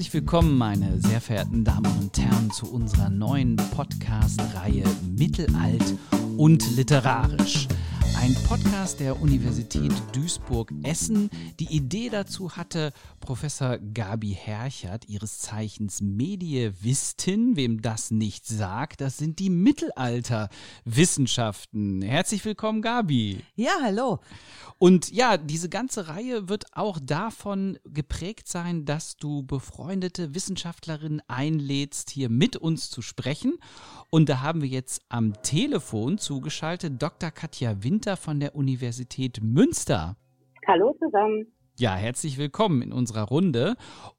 Herzlich willkommen, meine sehr verehrten Damen und Herren, zu unserer neuen Podcast-Reihe Mittelalt und Literarisch. Ein Podcast der Universität Duisburg-Essen. Die Idee dazu hatte Professor Gabi Herchert, ihres Zeichens Medievistin. Wem das nicht sagt, das sind die Mittelalterwissenschaften. Herzlich willkommen, Gabi. Ja, hallo. Und ja, diese ganze Reihe wird auch davon geprägt sein, dass du befreundete Wissenschaftlerinnen einlädst, hier mit uns zu sprechen. Und da haben wir jetzt am Telefon zugeschaltet Dr. Katja Winter von der Universität Münster. Hallo zusammen. Ja, herzlich willkommen in unserer Runde.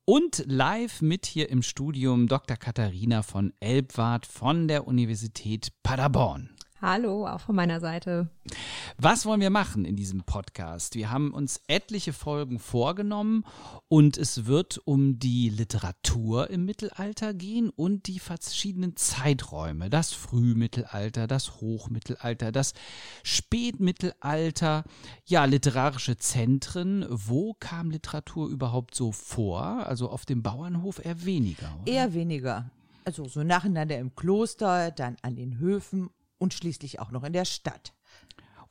Und live mit hier im Studium Dr. Katharina von Elbwart von der Universität Paderborn. Hallo, auch von meiner Seite. Was wollen wir machen in diesem Podcast? Wir haben uns etliche Folgen vorgenommen und es wird um die Literatur im Mittelalter gehen und die verschiedenen Zeiträume. Das Frühmittelalter, das Hochmittelalter, das Spätmittelalter, ja, literarische Zentren. Wo kam Literatur überhaupt so vor? Also auf dem Bauernhof eher weniger. Oder? Eher weniger. Also so nacheinander im Kloster, dann an den Höfen und schließlich auch noch in der Stadt.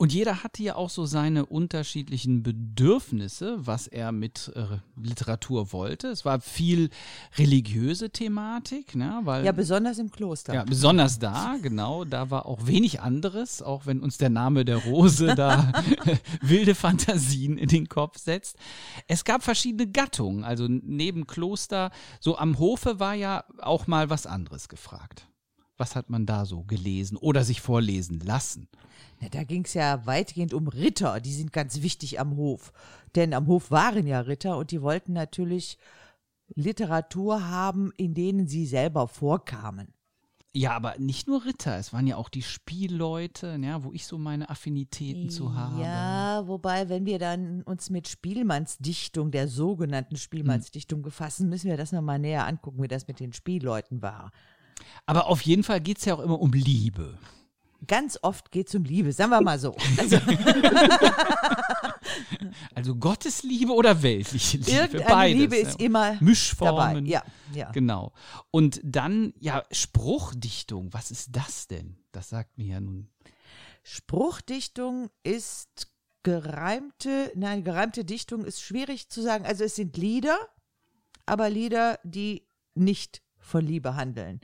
Und jeder hatte ja auch so seine unterschiedlichen Bedürfnisse, was er mit äh, Literatur wollte. Es war viel religiöse Thematik, ne? Weil, ja, besonders im Kloster. Ja, besonders da, genau. Da war auch wenig anderes, auch wenn uns der Name der Rose da wilde Fantasien in den Kopf setzt. Es gab verschiedene Gattungen. Also neben Kloster, so am Hofe war ja auch mal was anderes gefragt. Was hat man da so gelesen oder sich vorlesen lassen? Na, da ging es ja weitgehend um Ritter, die sind ganz wichtig am Hof. Denn am Hof waren ja Ritter und die wollten natürlich Literatur haben, in denen sie selber vorkamen. Ja, aber nicht nur Ritter, es waren ja auch die Spielleute, ja, wo ich so meine Affinitäten zu habe. Ja, wobei, wenn wir dann uns mit Spielmannsdichtung, der sogenannten Spielmannsdichtung befassen, müssen wir das nochmal näher angucken, wie das mit den Spielleuten war. Aber auf jeden Fall geht es ja auch immer um Liebe. Ganz oft geht es um Liebe, sagen wir mal so. Also, also Gottes Liebe oder weltliche Liebe? Irgendeine Beides, Liebe ist immer Mischformen. dabei. Ja, ja. Genau. Und dann, ja, Spruchdichtung, was ist das denn? Das sagt mir ja nun. Spruchdichtung ist gereimte, nein, gereimte Dichtung ist schwierig zu sagen. Also es sind Lieder, aber Lieder, die nicht von Liebe handeln.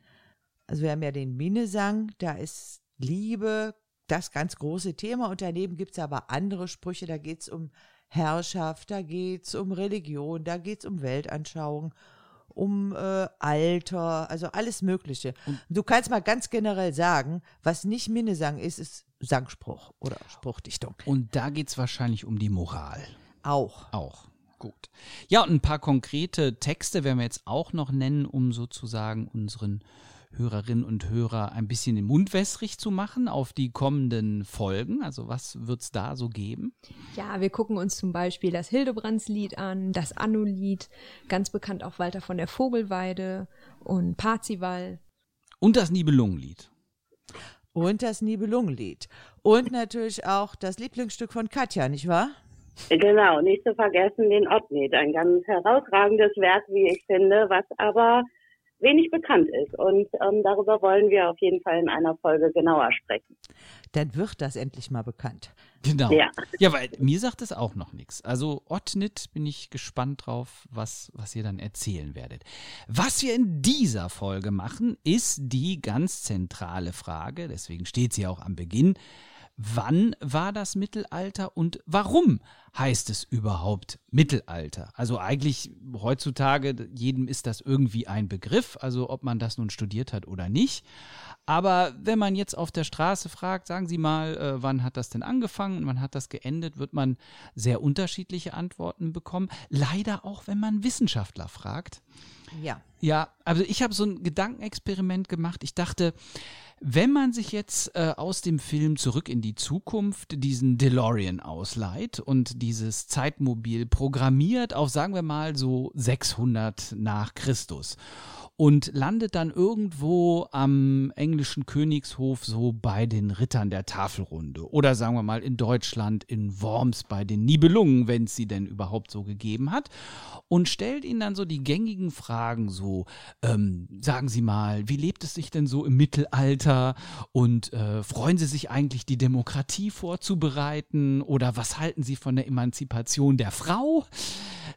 Also wir haben ja den Minnesang, da ist Liebe das ganz große Thema und daneben gibt es aber andere Sprüche, da geht es um Herrschaft, da geht es um Religion, da geht es um Weltanschauung, um äh, Alter, also alles Mögliche. Und du kannst mal ganz generell sagen, was nicht Minnesang ist, ist Sangspruch oder Spruchdichtung. Und da geht es wahrscheinlich um die Moral. Auch. Auch. Gut. Ja, und ein paar konkrete Texte werden wir jetzt auch noch nennen, um sozusagen unseren Hörerinnen und Hörer ein bisschen den Mund wässrig zu machen auf die kommenden Folgen? Also was wird es da so geben? Ja, wir gucken uns zum Beispiel das Hildebrandslied an, das Anno-Lied, ganz bekannt auch Walter von der Vogelweide und Parzival. Und das Nibelungenlied. Und das Nibelungenlied. Und natürlich auch das Lieblingsstück von Katja, nicht wahr? Genau, nicht zu vergessen den Ottlied. Ein ganz herausragendes Werk, wie ich finde, was aber wenig bekannt ist. Und ähm, darüber wollen wir auf jeden Fall in einer Folge genauer sprechen. Dann wird das endlich mal bekannt. Genau. Ja, ja weil mir sagt es auch noch nichts. Also Ottnit bin ich gespannt drauf, was, was ihr dann erzählen werdet. Was wir in dieser Folge machen, ist die ganz zentrale Frage, deswegen steht sie auch am Beginn. Wann war das Mittelalter und warum heißt es überhaupt Mittelalter? Also eigentlich heutzutage, jedem ist das irgendwie ein Begriff, also ob man das nun studiert hat oder nicht. Aber wenn man jetzt auf der Straße fragt, sagen Sie mal, äh, wann hat das denn angefangen und wann hat das geendet, wird man sehr unterschiedliche Antworten bekommen. Leider auch, wenn man Wissenschaftler fragt. Ja. Ja, also ich habe so ein Gedankenexperiment gemacht. Ich dachte, wenn man sich jetzt äh, aus dem Film Zurück in die Zukunft diesen DeLorean ausleiht und dieses Zeitmobil programmiert auf, sagen wir mal, so 600 nach Christus und landet dann irgendwo am englischen Königshof so bei den Rittern der Tafelrunde oder sagen wir mal in Deutschland in Worms bei den Nibelungen, wenn es sie denn überhaupt so gegeben hat und stellt ihnen dann so die gängigen Fragen so, ähm, sagen Sie mal, wie lebt es sich denn so im Mittelalter und äh, freuen Sie sich eigentlich die Demokratie vorzubereiten oder was halten Sie von der Emanzipation der Frau?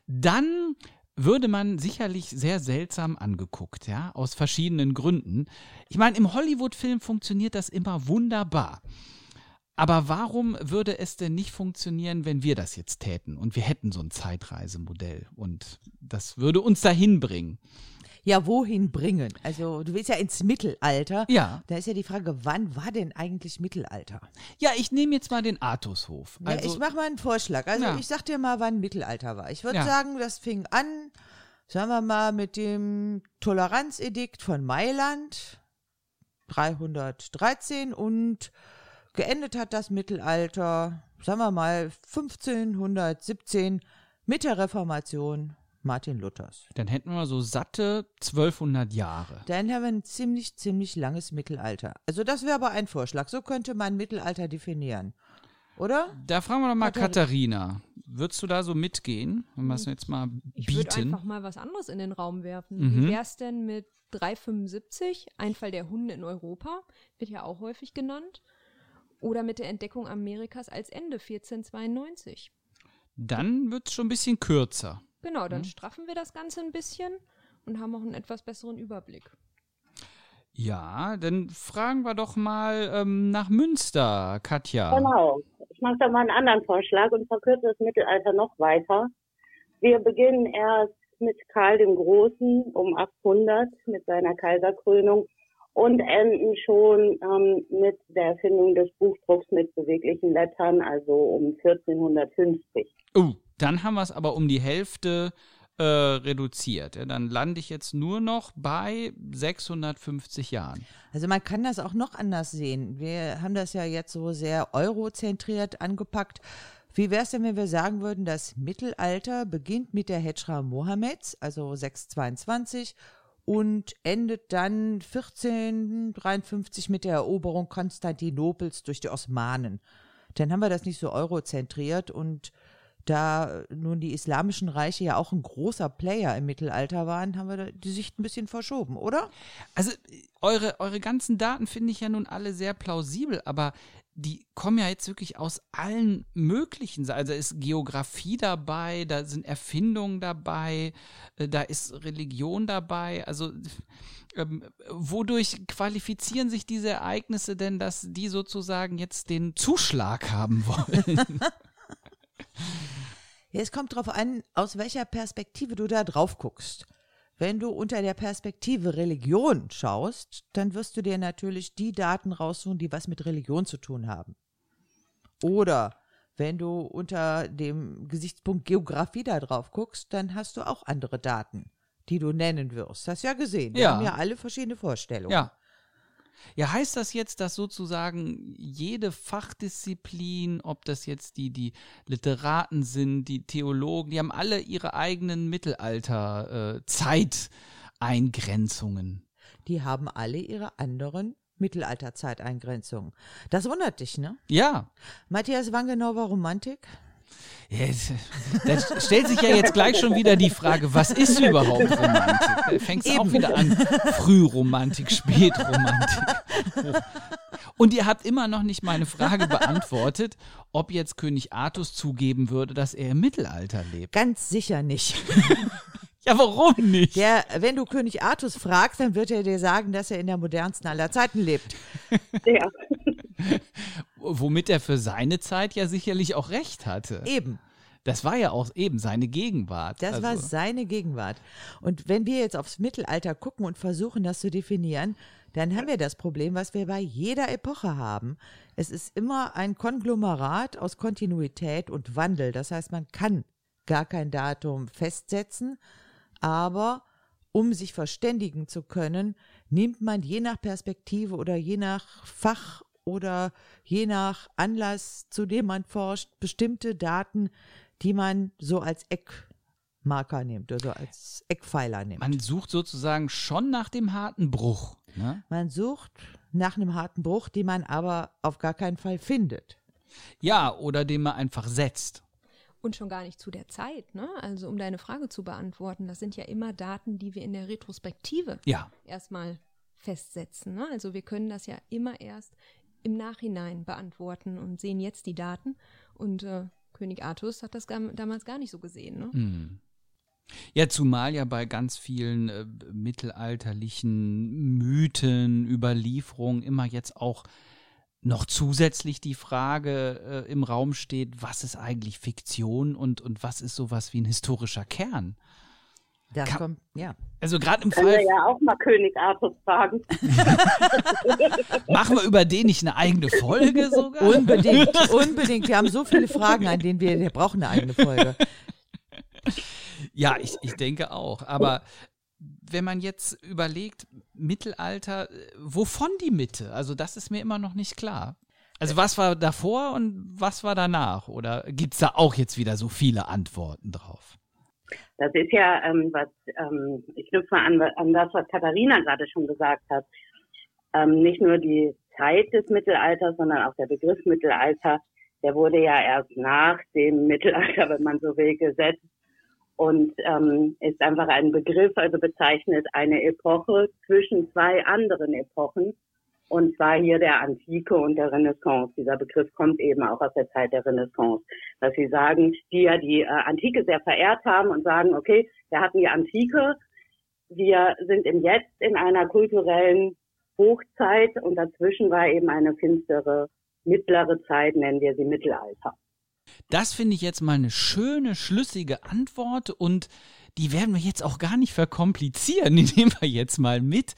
Dann würde man sicherlich sehr seltsam angeguckt, ja, aus verschiedenen Gründen. Ich meine, im Hollywood-Film funktioniert das immer wunderbar. Aber warum würde es denn nicht funktionieren, wenn wir das jetzt täten und wir hätten so ein Zeitreisemodell und das würde uns dahin bringen? Ja, wohin bringen? Also du willst ja ins Mittelalter. Ja. Da ist ja die Frage, wann war denn eigentlich Mittelalter? Ja, ich nehme jetzt mal den Artushof. Ja, Also, ich mache mal einen Vorschlag. Also Ja. ich sag dir mal, wann Mittelalter war. Ich würde Ja. sagen, das fing an, sagen wir mal, mit dem Toleranzedikt von Mailand 313 und geendet hat das Mittelalter, sagen wir mal, 1517 mit der Reformation Martin Luthers. dann hätten wir so satte 1200 Jahre. Dann haben wir ein ziemlich, ziemlich langes Mittelalter. Also das wäre aber ein Vorschlag. So könnte man Mittelalter definieren. Oder? Da fragen wir doch mal Katharina. Katharina. Würdest du da so mitgehen, wenn wir es jetzt mal Ich würde bieten? einfach mal was anderes in den Raum werfen. Mhm. Wie wär's denn mit 375, Einfall der Hunde in Europa, wird ja auch häufig genannt. Oder mit der Entdeckung Amerikas als Ende 1492. Dann wird es schon ein bisschen kürzer. Genau, Mhm. dann straffen wir das Ganze ein bisschen und haben auch einen etwas besseren Überblick. Ja, dann fragen wir doch mal ähm, nach Münster, Katja. Genau. Ich mache da mal einen anderen Vorschlag und verkürze das Mittelalter noch weiter. Wir beginnen erst mit Karl dem Großen um 800 mit seiner Kaiserkrönung und enden schon ähm, mit der Erfindung des Buchdrucks mit beweglichen Lettern, also um 1450. Oh, dann haben wir es aber um die Hälfte äh, reduziert. Ja, dann lande ich jetzt nur noch bei 650 Jahren. Also man kann das auch noch anders sehen. Wir haben das ja jetzt so sehr eurozentriert angepackt. Wie wäre es denn, wenn wir sagen würden, das Mittelalter beginnt mit der Hedra Mohammeds, also 622, und endet dann 1453 mit der Eroberung Konstantinopels durch die Osmanen. Dann haben wir das nicht so eurozentriert und da nun die islamischen Reiche ja auch ein großer Player im Mittelalter waren, haben wir da die Sicht ein bisschen verschoben, oder? Also eure, eure ganzen Daten finde ich ja nun alle sehr plausibel, aber die kommen ja jetzt wirklich aus allen möglichen. Also ist Geografie dabei, da sind Erfindungen dabei, äh, da ist Religion dabei. Also ähm, wodurch qualifizieren sich diese Ereignisse denn, dass die sozusagen jetzt den Zuschlag haben wollen? Ja, es kommt darauf an, aus welcher Perspektive du da drauf guckst. Wenn du unter der Perspektive Religion schaust, dann wirst du dir natürlich die Daten raussuchen, die was mit Religion zu tun haben. Oder wenn du unter dem Gesichtspunkt Geografie da drauf guckst, dann hast du auch andere Daten, die du nennen wirst. Hast ja gesehen. Wir Ja. haben ja alle verschiedene Vorstellungen. Ja. Ja, heißt das jetzt, dass sozusagen jede Fachdisziplin, ob das jetzt die, die Literaten sind, die Theologen, die haben alle ihre eigenen Mittelalter-Zeiteingrenzungen. Die haben alle ihre anderen Mittelalterzeiteingrenzungen. Das wundert dich, ne? ja. Matthias, wann genau war Romantik? Jetzt, da stellt sich ja jetzt gleich schon wieder die Frage, was ist überhaupt Romantik? Da fängt es auch wieder an. Frühromantik, Spätromantik. Und ihr habt immer noch nicht meine Frage beantwortet, ob jetzt König Artus zugeben würde, dass er im Mittelalter lebt. Ganz sicher nicht. Ja, warum nicht? Der, wenn du König Artus fragst, dann wird er dir sagen, dass er in der modernsten aller Zeiten lebt. Ja. Womit er für seine Zeit ja sicherlich auch recht hatte. Eben. Das war ja auch eben seine Gegenwart. Das war Also, seine Gegenwart. Und wenn wir jetzt aufs Mittelalter gucken und versuchen, das zu definieren, dann haben wir das Problem, was wir bei jeder Epoche haben. Es ist immer ein Konglomerat aus Kontinuität und Wandel. Das heißt, man kann gar kein Datum festsetzen, aber um sich verständigen zu können, nimmt man je nach Perspektive oder je nach Fach oder je nach Anlass, zu dem man forscht, bestimmte Daten, die man so als Marker nimmt, also als Eckpfeiler nimmt. Man sucht sozusagen schon nach dem harten Bruch. Ne? Man sucht nach einem harten Bruch, den man aber auf gar keinen Fall findet. Ja, oder den man einfach setzt. Und schon gar nicht zu der Zeit, ne? Also um deine Frage zu beantworten, das sind ja immer Daten, die wir in der Retrospektive Ja. erstmal festsetzen. Ne? Also wir können das ja immer erst im Nachhinein beantworten und sehen jetzt die Daten. Und äh, König Artus hat das gam- damals gar nicht so gesehen. Ne? Hm. Ja, zumal ja bei ganz vielen äh, mittelalterlichen Mythen, Überlieferungen immer jetzt auch noch zusätzlich die Frage äh, im Raum steht, was ist eigentlich Fiktion und, und was ist sowas wie ein historischer Kern? Das Ka- kommt, ja. Also gerade im Können Fall, wir ja auch mal König Artus fragen. machen wir über den nicht eine eigene Folge sogar? Unbedingt, unbedingt. Wir haben so viele Fragen, an denen wir, wir brauchen eine eigene Folge. Ja, ich, ich denke auch. Aber wenn man jetzt überlegt, Mittelalter, wovon die Mitte? Also das ist mir immer noch nicht klar. Also was war davor und was war danach? Oder gibt es da auch jetzt wieder so viele Antworten drauf? Das ist ja, ähm, was ähm, ich knüpfe an, an das, was Katharina gerade schon gesagt hat. Ähm, nicht nur die Zeit des Mittelalters, sondern auch der Begriff Mittelalter, der wurde ja erst nach dem Mittelalter, wenn man so will, gesetzt und ähm, ist einfach ein Begriff, also bezeichnet eine Epoche zwischen zwei anderen Epochen, und zwar hier der Antike und der Renaissance. Dieser Begriff kommt eben auch aus der Zeit der Renaissance. Dass sie sagen, die ja die äh, Antike sehr verehrt haben und sagen, okay, wir hatten die Antike, wir sind im Jetzt in einer kulturellen Hochzeit und dazwischen war eben eine finstere mittlere Zeit, nennen wir sie Mittelalter. Das finde ich jetzt mal eine schöne, schlüssige Antwort und die werden wir jetzt auch gar nicht verkomplizieren. Die nehmen wir jetzt mal mit.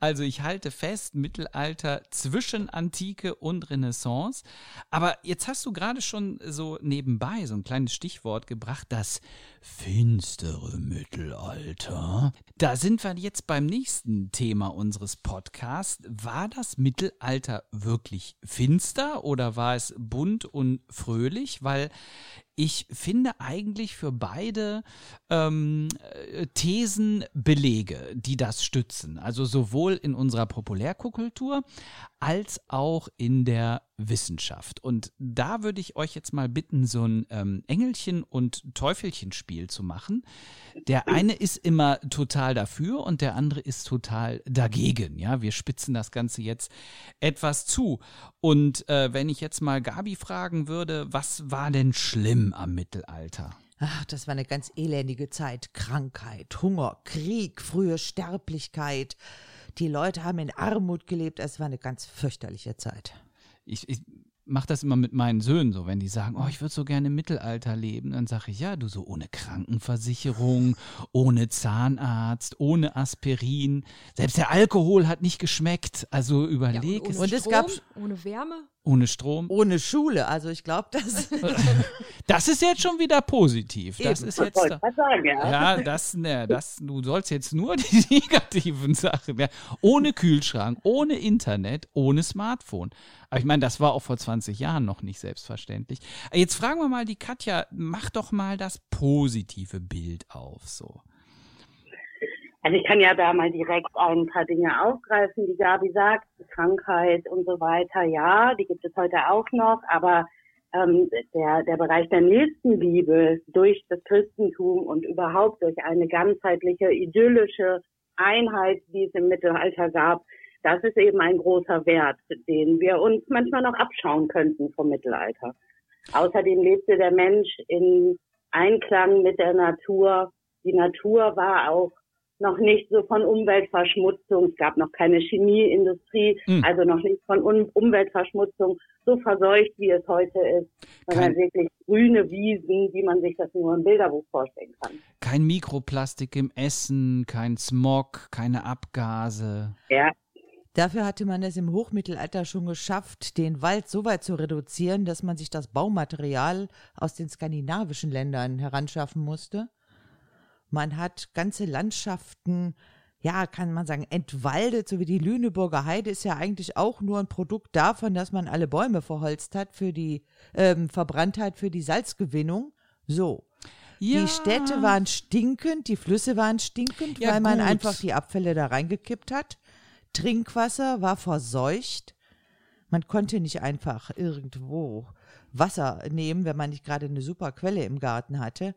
Also ich halte fest, Mittelalter zwischen Antike und Renaissance. Aber jetzt hast du gerade schon so nebenbei so ein kleines Stichwort gebracht, das finstere Mittelalter. Da sind wir jetzt beim nächsten Thema unseres Podcasts. War das Mittelalter wirklich finster oder war es bunt und fröhlich? Weil ich finde eigentlich für beide ähm, äh, Thesen Belege, die das stützen. Also sowohl in unserer Populärkultur als auch in der Wissenschaft. Und da würde ich euch jetzt mal bitten, so ein ähm, Engelchen- und Teufelchenspiel zu machen. Der eine ist immer total dafür und der andere ist total dagegen. Ja, wir spitzen das Ganze jetzt etwas zu. Und äh, wenn ich jetzt mal Gabi fragen würde, was war denn schlimm am Mittelalter? Ach, das war eine ganz elendige Zeit. Krankheit, Hunger, Krieg, frühe Sterblichkeit. Die Leute haben in Armut gelebt. Es war eine ganz fürchterliche Zeit. Ich, ich mache das immer mit meinen Söhnen so, wenn die sagen, oh, ich würde so gerne im Mittelalter leben, dann sage ich, ja, du so ohne Krankenversicherung, ohne Zahnarzt, ohne Aspirin. Selbst der Alkohol hat nicht geschmeckt. Also Ja, überleg und es. ohne Und es Strom, gab- ohne Wärme. Ohne Strom. Ohne Schule. Also ich glaube, das. Das ist jetzt schon wieder positiv. Das Eben. ist jetzt. sagen, ja. Ja, das, ne, das, du sollst jetzt nur die negativen Sachen. Ja. Ohne Kühlschrank, ohne Internet, ohne Smartphone. Aber ich meine, das war auch vor 20 Jahren noch nicht selbstverständlich. Jetzt fragen wir mal die Katja, mach doch mal das positive Bild auf, so. Also ich kann ja da mal direkt ein paar Dinge aufgreifen, die Gabi sagt, Krankheit und so weiter. Ja, die gibt es heute auch noch, aber ähm, der, der Bereich der Nächstenliebe durch das Christentum und überhaupt durch eine ganzheitliche, idyllische Einheit, die es im Mittelalter gab, das ist eben ein großer Wert, den wir uns manchmal noch abschauen könnten vom Mittelalter. Außerdem lebte der Mensch in Einklang mit der Natur. Die Natur war auch noch nicht so von Umweltverschmutzung, es gab noch keine Chemieindustrie, Mhm. also noch nicht von um Umweltverschmutzung so verseucht, wie es heute ist, sondern Kein- wirklich grüne Wiesen, wie man sich das nur im Bilderbuch vorstellen kann. Kein Mikroplastik im Essen, kein Smog, keine Abgase. Ja, Dafür hatte man es im Hochmittelalter schon geschafft, den Wald so weit zu reduzieren, dass man sich das Baumaterial aus den skandinavischen Ländern heranschaffen musste. Man hat ganze Landschaften, ja, kann man sagen, entwaldet, so wie die Lüneburger Heide ist ja eigentlich auch nur ein Produkt davon, dass man alle Bäume verholzt hat für die, ähm, verbrannt hat für die Salzgewinnung. So. Ja. Die Städte waren stinkend, die Flüsse waren stinkend, Ja, weil man gut. einfach die Abfälle da reingekippt hat. Trinkwasser war verseucht. Man konnte nicht einfach irgendwo Wasser nehmen, wenn man nicht gerade eine super Quelle im Garten hatte.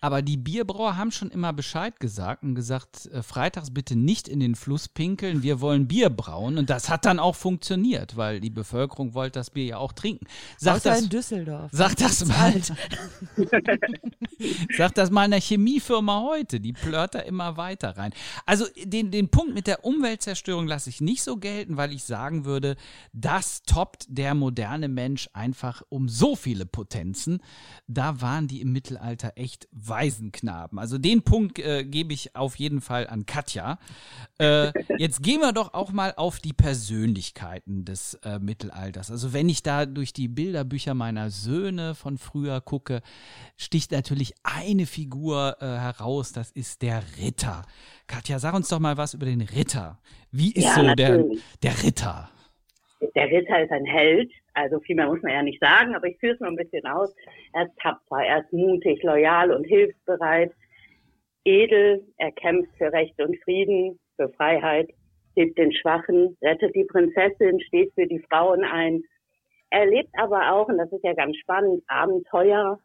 Aber die Bierbrauer haben schon immer Bescheid gesagt und gesagt, äh, freitags bitte nicht in den Fluss pinkeln, wir wollen Bier brauen. Und das hat dann auch funktioniert, weil die Bevölkerung wollte das Bier ja auch trinken. Sag Außer das, in Düsseldorf. sag das mal. Sag das mal einer Chemiefirma heute, die plört da immer weiter rein. Also den, den Punkt mit der Umweltzerstörung lasse ich nicht so gelten, weil ich sagen würde, das toppt der moderne Mensch einfach um so viele Potenzen. Da waren die im Mittelalter echt Waisenknaben. Also den Punkt äh, gebe ich auf jeden Fall an Katja. Äh, jetzt gehen wir doch auch mal auf die Persönlichkeiten des äh, Mittelalters. Also wenn ich da durch die Bilderbücher meiner Söhne von früher gucke, sticht natürlich eine Figur äh, heraus, das ist der Ritter. Katja, sag uns doch mal was über den Ritter. Wie ist Ja, so der, natürlich. der Ritter? Der Ritter ist ein Held, also viel mehr muss man ja nicht sagen, aber ich führe es nur ein bisschen aus. Er ist tapfer, er ist mutig, loyal und hilfsbereit, edel, er kämpft für Recht und Frieden, für Freiheit, hilft den Schwachen, rettet die Prinzessin, steht für die Frauen ein. Er lebt aber auch, und das ist ja ganz spannend, Abenteuer.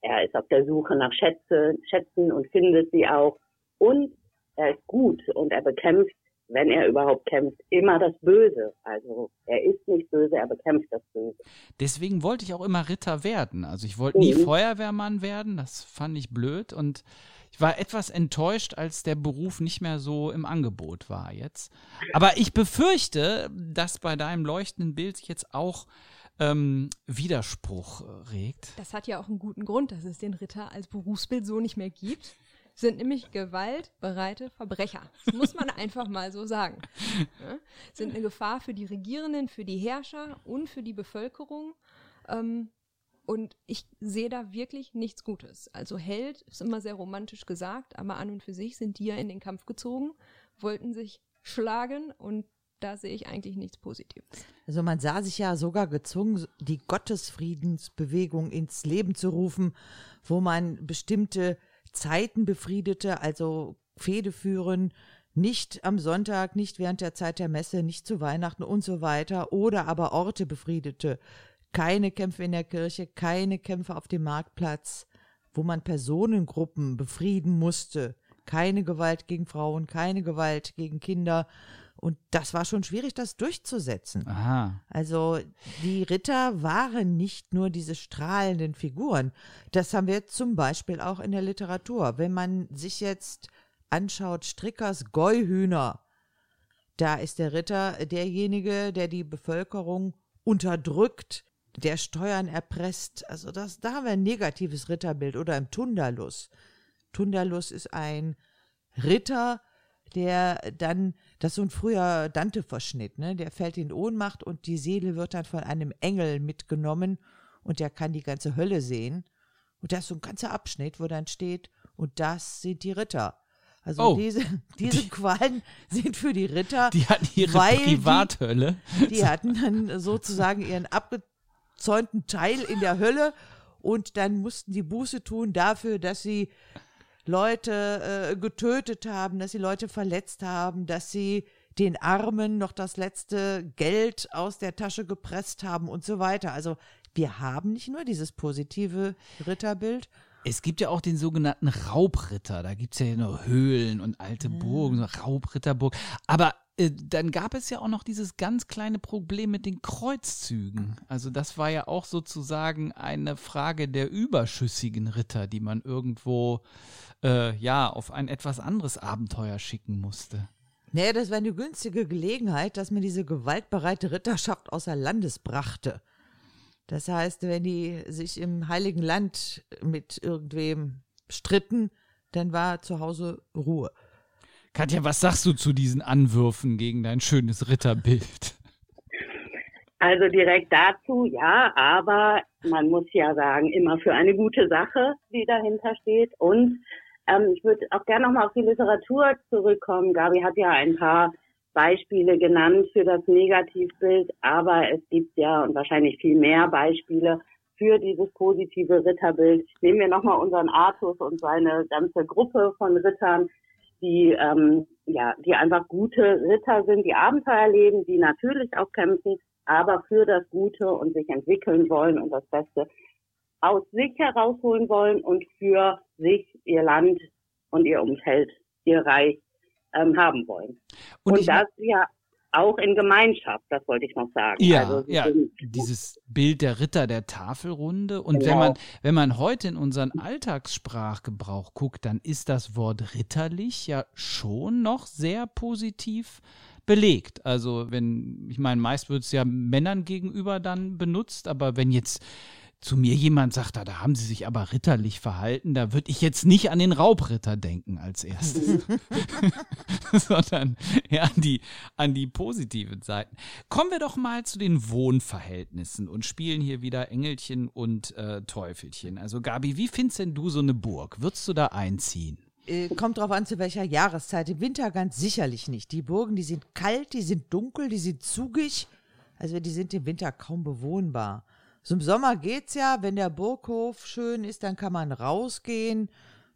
Er ist auf der Suche nach Schätze, Schätzen und findet sie auch. Und er ist gut und er bekämpft wenn er überhaupt kämpft, immer das Böse. Also er ist nicht böse, er bekämpft das Böse. Deswegen wollte ich auch immer Ritter werden. Also ich wollte nie Mhm. Feuerwehrmann werden, das fand ich blöd und ich war etwas enttäuscht, als der Beruf nicht mehr so im Angebot war jetzt. Aber ich befürchte, dass bei deinem leuchtenden Bild sich jetzt auch ähm, Widerspruch regt. Das hat ja auch einen guten Grund, dass es den Ritter als Berufsbild so nicht mehr gibt. Sind nämlich gewaltbereite Verbrecher. Das muss man einfach mal so sagen. Ja? Sind eine Gefahr für die Regierenden, für die Herrscher und für die Bevölkerung. Ähm, und ich sehe da wirklich nichts Gutes. Also Held ist immer sehr romantisch gesagt, aber an und für sich sind die ja in den Kampf gezogen, wollten sich schlagen und da sehe ich eigentlich nichts Positives. Also man sah sich ja sogar gezwungen, die Gottesfriedensbewegung ins Leben zu rufen, wo man bestimmte Zeiten befriedete, also Fehde führen, nicht am Sonntag, nicht während der Zeit der Messe, nicht zu Weihnachten und so weiter, oder aber Orte befriedete. Keine Kämpfe in der Kirche, keine Kämpfe auf dem Marktplatz, wo man Personengruppen befrieden musste. Keine Gewalt gegen Frauen, keine Gewalt gegen Kinder. Und das war schon schwierig, das durchzusetzen. Aha. Also die Ritter waren nicht nur diese strahlenden Figuren. Das haben wir zum Beispiel auch in der Literatur. Wenn man sich jetzt anschaut, Strickers Gäuhühner, da ist der Ritter derjenige, der die Bevölkerung unterdrückt, der Steuern erpresst. Also das, da haben wir ein negatives Ritterbild. Oder im Tundalus. Tundalus ist ein Ritter, der dann, das ist so ein früher Dante-Verschnitt, ne? Der fällt in Ohnmacht und die Seele wird dann von einem Engel mitgenommen und der kann die ganze Hölle sehen. Und da ist so ein ganzer Abschnitt, wo dann steht, und das sind die Ritter. Also Oh. diese, diese Qualen sind für die Ritter, Die hatten ihre Weil die- Privathölle. die hatten dann sozusagen ihren abgezäunten Teil in der Hölle und dann mussten die Buße tun dafür, dass sie Leute äh, getötet haben, dass sie Leute verletzt haben, dass sie den Armen noch das letzte Geld aus der Tasche gepresst haben und so weiter. Also wir haben nicht nur dieses positive Ritterbild, Es gibt ja auch den sogenannten Raubritter. Da gibt es ja nur Höhlen und alte Burgen, so Raubritterburg. Aber dann gab es ja auch noch dieses ganz kleine Problem mit den Kreuzzügen. Also das war ja auch sozusagen eine Frage der überschüssigen Ritter, die man irgendwo äh, ja auf ein etwas anderes Abenteuer schicken musste. Naja, das war eine günstige Gelegenheit, dass man diese gewaltbereite Ritterschaft außer Landes brachte. Das heißt, wenn die sich im Heiligen Land mit irgendwem stritten, dann war zu Hause Ruhe. Katja, was sagst du zu diesen Anwürfen gegen dein schönes Ritterbild? Also direkt dazu, ja, aber man muss ja sagen, immer für eine gute Sache, die dahinter steht. Und ähm, ich würde auch gerne nochmal auf die Literatur zurückkommen. Gabi hat ja ein paar Beispiele genannt für das Negativbild, aber es gibt ja und wahrscheinlich viel mehr Beispiele für dieses positive Ritterbild. Nehmen wir nochmal unseren Artus und seine ganze Gruppe von Rittern, die ähm, ja, die einfach gute Ritter sind, die Abenteuer leben, die natürlich auch kämpfen, aber für das Gute und sich entwickeln wollen und das Beste aus sich herausholen wollen und für sich, ihr Land und ihr Umfeld, ihr Reich ähm, haben wollen. Und, und das ja auch in Gemeinschaft, das wollte ich noch sagen. Ja, also, ja, dieses Bild der Ritter der Tafelrunde. Und genau. wenn man, wenn man heute in unseren Alltagssprachgebrauch guckt, dann ist das Wort ritterlich ja schon noch sehr positiv belegt. Also wenn, ich meine, meist wird es ja Männern gegenüber dann benutzt, aber wenn jetzt zu mir jemand sagt, da, da haben sie sich aber ritterlich verhalten, da würde ich jetzt nicht an den Raubritter denken als erstes, sondern ja, an die, an die positiven Seiten. Kommen wir doch mal zu den Wohnverhältnissen und spielen hier wieder Engelchen und äh, Teufelchen. Also Gabi, wie findest denn du so eine Burg? Würdest du da einziehen? Äh, kommt drauf an, zu welcher Jahreszeit. Im Winter ganz sicherlich nicht. Die Burgen, die sind kalt, die sind dunkel, die sind zugig. Also die sind im Winter kaum bewohnbar. So im Sommer geht's ja, wenn der Burghof schön ist, dann kann man rausgehen,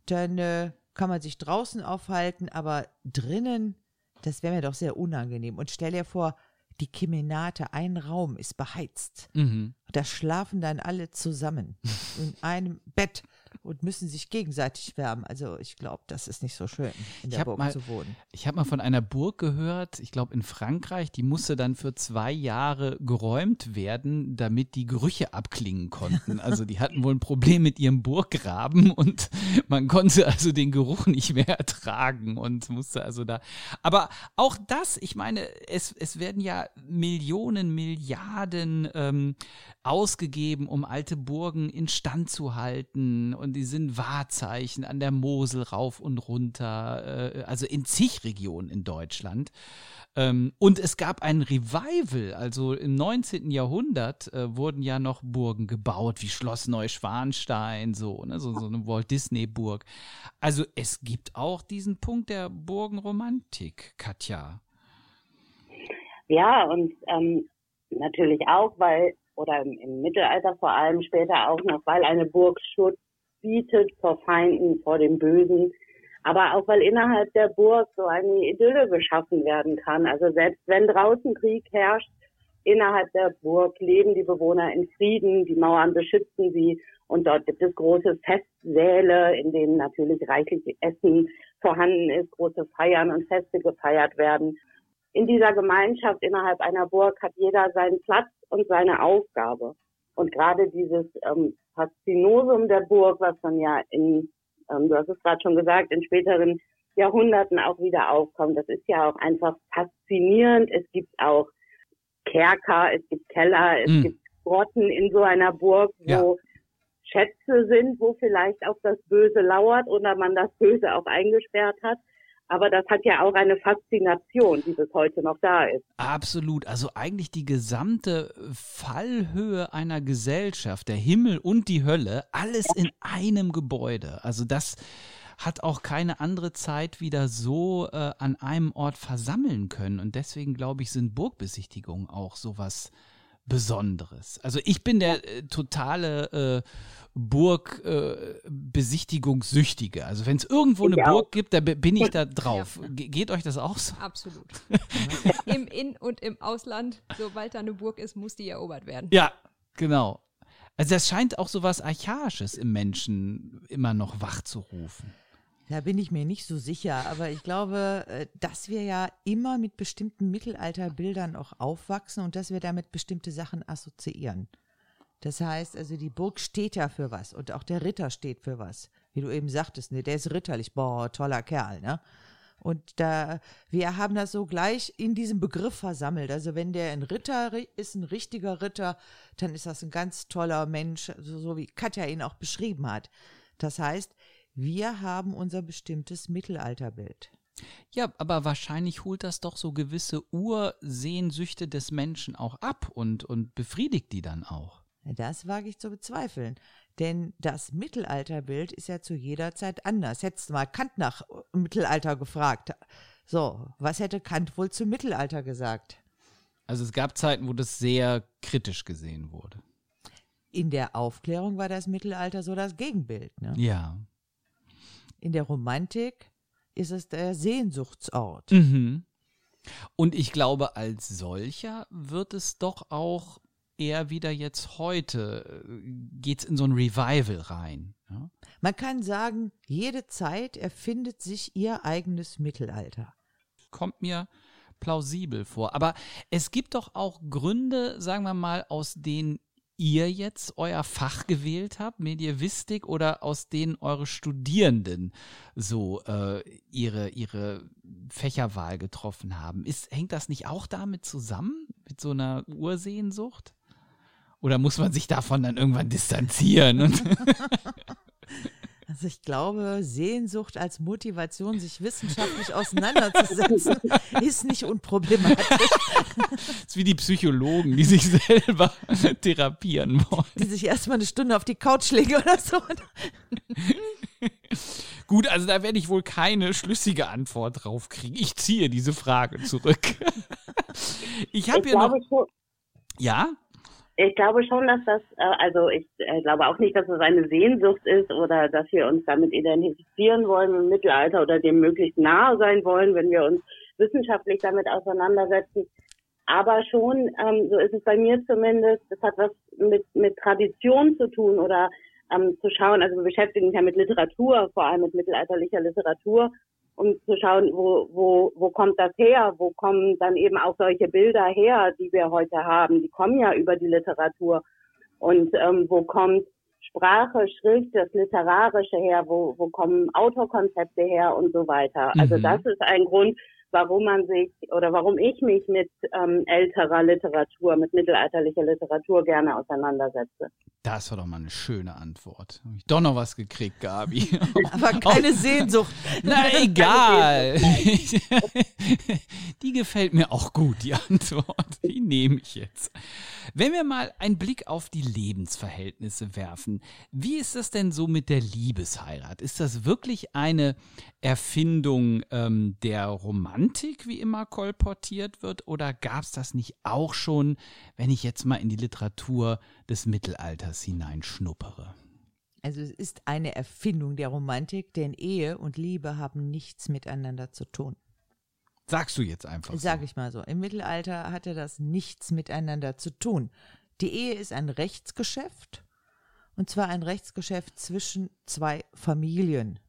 dann äh, kann man sich draußen aufhalten, aber drinnen, das wäre mir doch sehr unangenehm. Und stell dir vor, die Kemenate, ein Raum ist beheizt. Mhm. Da schlafen dann alle zusammen in einem Bett und müssen sich gegenseitig wärmen. Also ich glaube, das ist nicht so schön, in der Burg mal, zu wohnen. Ich habe mal von einer Burg gehört, ich glaube in Frankreich, die musste dann für zwei Jahre geräumt werden, damit die Gerüche abklingen konnten. Also die hatten wohl ein Problem mit ihrem Burggraben und man konnte also den Geruch nicht mehr ertragen und musste also da. Aber auch das, ich meine, es, es werden ja Millionen, Milliarden ähm, ausgegeben, um alte Burgen instand zu halten und die sind Wahrzeichen an der Mosel rauf und runter, äh, also in zig Regionen in Deutschland. Ähm, und es gab ein Revival, also im 19. Jahrhundert äh, wurden ja noch Burgen gebaut, wie Schloss Neuschwanstein, so, ne, so, so eine Walt Disney Burg. Also es gibt auch diesen Punkt der Burgenromantik, Katja. Ja, und ähm, natürlich auch, weil, oder im, im Mittelalter vor allem später auch noch, weil eine Burg Schutz bietet vor Feinden, vor dem Bösen, aber auch weil innerhalb der Burg so eine Idylle geschaffen werden kann. Also selbst wenn draußen Krieg herrscht, innerhalb der Burg leben die Bewohner in Frieden, die Mauern beschützen sie und dort gibt es große Festsäle, in denen natürlich reichlich Essen vorhanden ist, große Feiern und Feste gefeiert werden. In dieser Gemeinschaft innerhalb einer Burg hat jeder seinen Platz und seine Aufgabe. Und gerade dieses ähm, Faszinosum der Burg, was dann ja in, ähm, du hast es gerade schon gesagt, in späteren Jahrhunderten auch wieder aufkommt, das ist ja auch einfach faszinierend. Es gibt auch Kerker, es gibt Keller, es mm. gibt Grotten in so einer Burg, wo ja. Schätze sind, wo vielleicht auch das Böse lauert oder man das Böse auch eingesperrt hat. Aber das hat ja auch eine Faszination, die bis heute noch da ist. Absolut. Also eigentlich die gesamte Fallhöhe einer Gesellschaft, der Himmel und die Hölle, alles in einem Gebäude. Also das hat auch keine andere Zeit wieder so äh, an einem Ort versammeln können. Und deswegen, glaube ich, sind Burgbesichtigungen auch sowas Besonderes. Also ich bin der äh, totale äh, Burgbesichtigungssüchtige. Äh, also wenn es irgendwo eine Burg gibt, da bin ich da drauf. Ja. Geht euch das auch so? Absolut. Im In- und im Ausland, sobald da eine Burg ist, muss die erobert werden. Ja, genau. Also das scheint auch so was Archaisches im Menschen immer noch wach zu rufen. Da bin ich mir nicht so sicher, aber ich glaube, äh, dass wir ja immer mit bestimmten Mittelalterbildern auch aufwachsen und dass wir damit bestimmte Sachen assoziieren. Das heißt, also die Burg steht ja für was und auch der Ritter steht für was. Wie du eben sagtest, ne, der ist ritterlich, boah, toller Kerl, ne? Und da, wir haben das so gleich in diesem Begriff versammelt. Also wenn der ein Ritter ist, ein richtiger Ritter, dann ist das ein ganz toller Mensch, so, so wie Katja ihn auch beschrieben hat. Das heißt, wir haben unser bestimmtes Mittelalterbild. Ja, aber wahrscheinlich holt das doch so gewisse Ursehnsüchte des Menschen auch ab und, und befriedigt die dann auch. Das wage ich zu bezweifeln. Denn das Mittelalterbild ist ja zu jeder Zeit anders. Hättest du mal Kant nach Mittelalter gefragt. So, was hätte Kant wohl zum Mittelalter gesagt? Also es gab Zeiten, wo das sehr kritisch gesehen wurde. in der Aufklärung war das Mittelalter so das Gegenbild. Ne? Ja. In der Romantik ist es der Sehnsuchtsort. Mhm. Und ich glaube, als solcher wird es doch auch eher wieder jetzt heute, geht es in so ein Revival rein. Ja? Man kann sagen, jede Zeit erfindet sich ihr eigenes Mittelalter. Kommt mir plausibel vor. Aber es gibt doch auch Gründe, sagen wir mal, aus denen ihr jetzt euer Fach gewählt habt, Medievistik, oder aus denen eure Studierenden so äh, ihre, ihre Fächerwahl getroffen haben. Ist, hängt das nicht auch damit zusammen, mit so einer Ursehnsucht? Oder muss man sich davon dann irgendwann distanzieren? Also ich glaube, Sehnsucht als Motivation, sich wissenschaftlich auseinanderzusetzen, ist nicht unproblematisch. Das ist wie die Psychologen, die sich selber therapieren wollen. Die sich erstmal eine Stunde auf die Couch legen oder so. Gut, also da werde ich wohl keine schlüssige Antwort drauf kriegen. Ich ziehe diese Frage zurück. Ich habe hier noch. Ja? Ich glaube schon, dass das, äh, also ich äh, glaube auch nicht, dass es eine Sehnsucht ist oder dass wir uns damit identifizieren wollen im Mittelalter oder dem möglichst nahe sein wollen, wenn wir uns wissenschaftlich damit auseinandersetzen. Aber schon, ähm, so ist es bei mir zumindest, das hat was mit, mit Tradition zu tun oder ähm, zu schauen, also wir beschäftigen uns ja mit Literatur, vor allem mit mittelalterlicher Literatur um zu schauen, wo, wo, wo kommt das her? Wo kommen dann eben auch solche Bilder her, die wir heute haben? Die kommen ja über die Literatur. Und ähm, wo kommt Sprache, Schrift, das Literarische her? Wo, wo kommen Autorkonzepte her und so weiter? Also Mhm. das ist ein Grund, warum man sich oder warum ich mich mit ähm, älterer Literatur, mit mittelalterlicher Literatur gerne auseinandersetze. Das war doch mal eine schöne Antwort. Hab ich doch noch was gekriegt, Gabi. Aber keine Sehnsucht. Na egal. Die gefällt mir auch gut, die Antwort. Die nehme ich jetzt. Wenn wir mal einen Blick auf die Lebensverhältnisse werfen, wie ist das denn so mit der Liebesheirat? Ist das wirklich eine Erfindung ähm, der Romantik, wie immer kolportiert wird, oder gab es das nicht auch schon, wenn ich jetzt mal in die Literatur des Mittelalters hineinschnuppere? Also es ist eine Erfindung der Romantik, denn Ehe und Liebe haben nichts miteinander zu tun. Sagst du jetzt einfach. Sag so. ich mal so. Im Mittelalter hatte das nichts miteinander zu tun. Die Ehe ist ein Rechtsgeschäft und zwar ein Rechtsgeschäft zwischen zwei Familien.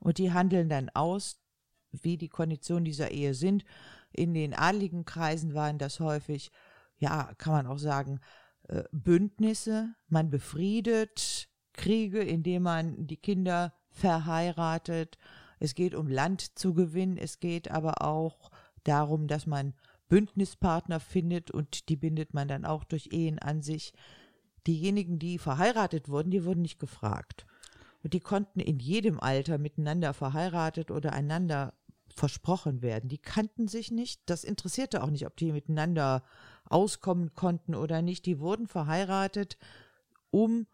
Und die handeln dann aus, wie die Konditionen dieser Ehe sind. In den adligen Kreisen waren das häufig, ja, kann man auch sagen, äh, Bündnisse. Man befriedet Kriege, indem man die Kinder verheiratet. Es geht um Land zu gewinnen. Es geht aber auch darum, dass man Bündnispartner findet und die bindet man dann auch durch Ehen an sich. Diejenigen, die verheiratet wurden, die wurden nicht gefragt. Und die konnten in jedem Alter miteinander verheiratet oder einander versprochen werden. Die kannten sich nicht. Das interessierte auch nicht, ob die miteinander auskommen konnten oder nicht. Die wurden verheiratet, um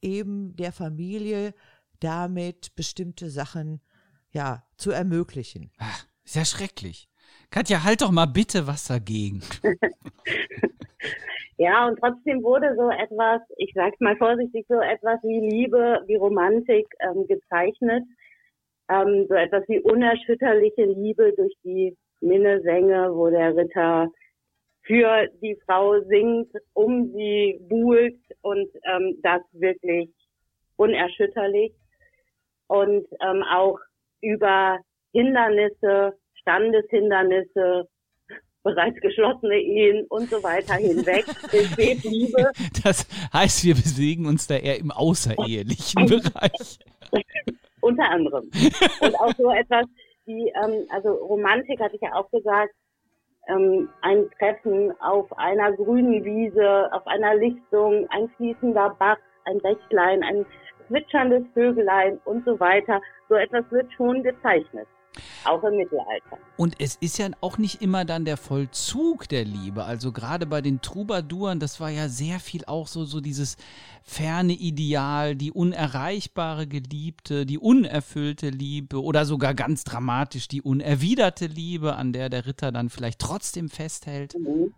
eben der Familie damit bestimmte Sachen ja zu ermöglichen. Ach, ist ja schrecklich. Katja, halt doch mal bitte was dagegen. Ja, und trotzdem wurde so etwas, ich sag's mal vorsichtig, so etwas wie Liebe, wie Romantik ähm, gezeichnet. Ähm, so etwas wie unerschütterliche Liebe durch die Minnesänge, wo der Ritter für die Frau singt, um sie buhlt und ähm, das wirklich unerschütterlich. Und ähm, auch über Hindernisse, Standeshindernisse, bereits geschlossene Ehen und so weiter hinweg besteht Liebe. Das heißt, wir bewegen uns da eher im außerehelichen Bereich. Unter anderem. Und auch so etwas wie, ähm, also Romantik hatte ich ja auch gesagt, ähm, ein Treffen auf einer grünen Wiese, auf einer Lichtung, ein fließender Bach, ein Bächlein, ein zwitscherndes Vögelein und so weiter. So etwas wird schon gezeichnet. Auch im Mittelalter. Und es ist ja auch nicht immer dann der Vollzug der Liebe. Also gerade bei den Troubadouren, das war ja sehr viel auch so, so dieses ferne Ideal, die unerreichbare Geliebte, die unerfüllte Liebe oder sogar ganz dramatisch die unerwiderte Liebe, an der der Ritter dann vielleicht trotzdem festhält. Mhm.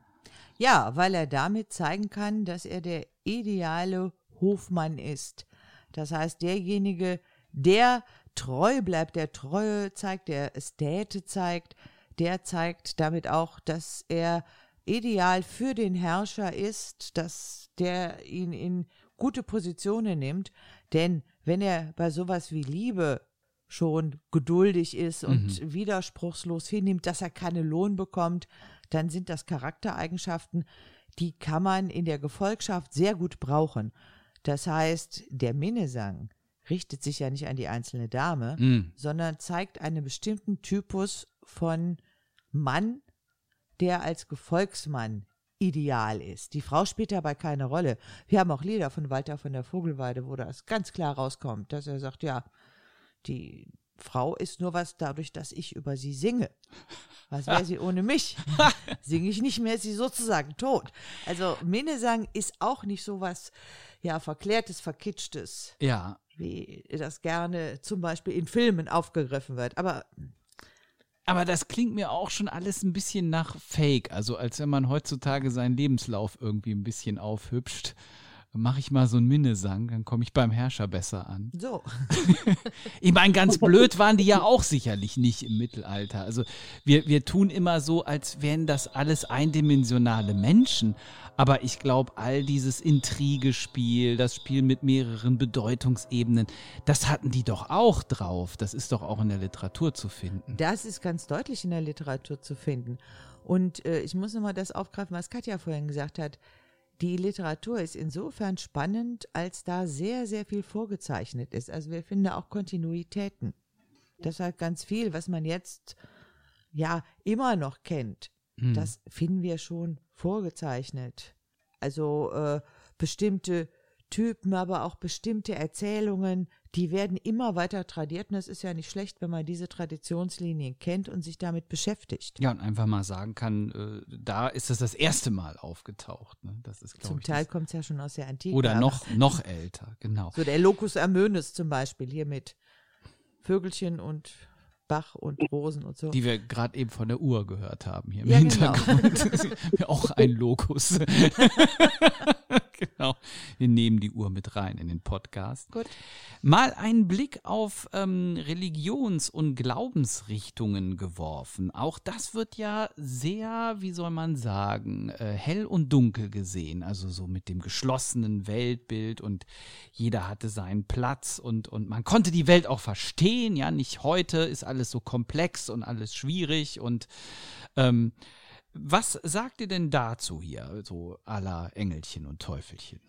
Ja, weil er damit zeigen kann, dass er der ideale Hofmann ist. Das heißt, derjenige, der treu bleibt, der Treue zeigt, der Ästhete zeigt, der zeigt damit auch, dass er ideal für den Herrscher ist, dass der ihn in gute Positionen nimmt. Denn wenn er bei sowas wie Liebe schon geduldig ist und mhm. widerspruchslos hinnimmt, dass er keinen Lohn bekommt, dann sind das Charaktereigenschaften, die kann man in der Gefolgschaft sehr gut brauchen. Das heißt, der Minnesang richtet sich ja nicht an die einzelne Dame, mhm. sondern zeigt einen bestimmten Typus von Mann, der als Gefolgsmann ideal ist. Die Frau spielt dabei keine Rolle. Wir haben auch Lieder von Walter von der Vogelweide, wo das ganz klar rauskommt, dass er sagt, ja, die Frau ist nur was dadurch, dass ich über sie singe. Was wäre sie ohne mich? Singe ich nicht mehr, ist sie sozusagen tot. Also Minnesang ist auch nicht so was, ja, verklärtes, verkitschtes. Ja. Wie das gerne zum Beispiel in Filmen aufgegriffen wird. Aber aber das klingt mir auch schon alles ein bisschen nach Fake. Also als wenn man heutzutage seinen Lebenslauf irgendwie ein bisschen aufhübscht mache ich mal so einen Minnesang, dann komme ich beim Herrscher besser an. So. ich meine, ganz blöd waren die ja auch sicherlich nicht im Mittelalter. Also wir, wir tun immer so, als wären das alles eindimensionale Menschen. Aber ich glaube, all dieses Intrigespiel, das Spiel mit mehreren Bedeutungsebenen, das hatten die doch auch drauf. Das ist doch auch in der Literatur zu finden. Das ist ganz deutlich in der Literatur zu finden. Und äh, ich muss nochmal das aufgreifen, was Katja vorhin gesagt hat. Die Literatur ist insofern spannend, als da sehr, sehr viel vorgezeichnet ist. Also wir finden auch Kontinuitäten. Das hat ganz viel, was man jetzt ja immer noch kennt. Hm. Das finden wir schon vorgezeichnet. Also äh, bestimmte Typen, aber auch bestimmte Erzählungen, die werden immer weiter tradiert und es ist ja nicht schlecht, wenn man diese Traditionslinien kennt und sich damit beschäftigt. Ja, und einfach mal sagen kann, äh, da ist es das erste Mal aufgetaucht. Ne? Das ist, Zum ich, Teil kommt es ja schon aus der Antike. Oder noch, noch älter, genau. So der Locus Amönes zum Beispiel hier mit Vögelchen und Bach und Rosen und so. Die wir gerade eben von der Uhr gehört haben hier im Ja, genau. Hintergrund. auch ein Lokus. genau. Wir nehmen die Uhr mit rein in den Podcast. Gut. Mal einen Blick auf ähm, Religions- und Glaubensrichtungen geworfen. Auch das wird ja sehr, wie soll man sagen, äh, hell und dunkel gesehen. Also so mit dem geschlossenen Weltbild und jeder hatte seinen Platz und, und man konnte die Welt auch verstehen. Ja, nicht heute ist alles so komplex und alles schwierig und ähm, was sagt ihr denn dazu hier, so aller Engelchen und Teufelchen?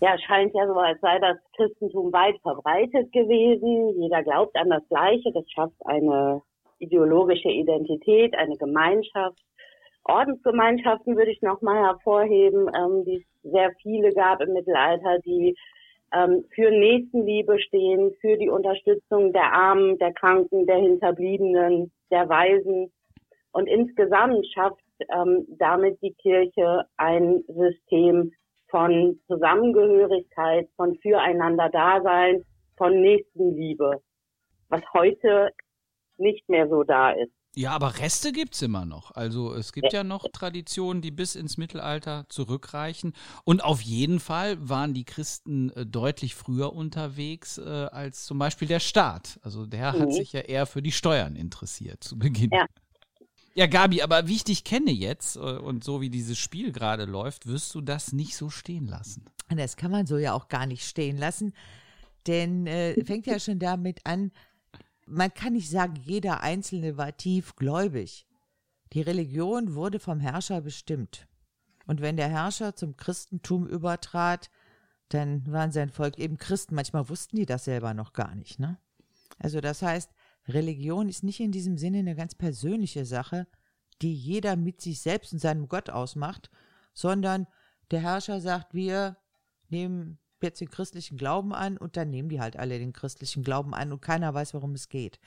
Ja, es scheint ja so, als sei das Christentum weit verbreitet gewesen. Jeder glaubt an das Gleiche. Das schafft eine ideologische Identität, eine Gemeinschaft. Ordensgemeinschaften würde ich nochmal hervorheben, ähm, die es sehr viele gab im Mittelalter, die ähm, für Nächstenliebe stehen, für die Unterstützung der Armen, der Kranken, der Hinterbliebenen, der Weisen. Und insgesamt schafft ähm, damit die Kirche ein System von Zusammengehörigkeit, von Füreinander-Dasein, von Nächstenliebe, was heute nicht mehr so da ist. Ja, aber Reste gibt es immer noch. Also es gibt ja noch Traditionen, die bis ins Mittelalter zurückreichen. Und auf jeden Fall waren die Christen äh, deutlich früher unterwegs äh, als zum Beispiel der Staat. Also der Mhm. hat sich ja eher für die Steuern interessiert zu Beginn. Ja. Ja, Gabi, aber wie ich dich kenne jetzt äh, und so wie dieses Spiel gerade läuft, wirst du das nicht so stehen lassen. Das kann man so ja auch gar nicht stehen lassen, denn äh, fängt ja schon damit an, man kann nicht sagen, jeder Einzelne war tief gläubig. Die Religion wurde vom Herrscher bestimmt. Und wenn der Herrscher zum Christentum übertrat, dann waren sein Volk eben Christen. Manchmal wussten die das selber noch gar nicht. Ne? Also das heißt, Religion ist nicht in diesem Sinne eine ganz persönliche Sache, die jeder mit sich selbst und seinem Gott ausmacht, sondern der Herrscher sagt, wir nehmen jetzt den christlichen Glauben an und dann nehmen die halt alle den christlichen Glauben an und keiner weiß, worum es geht.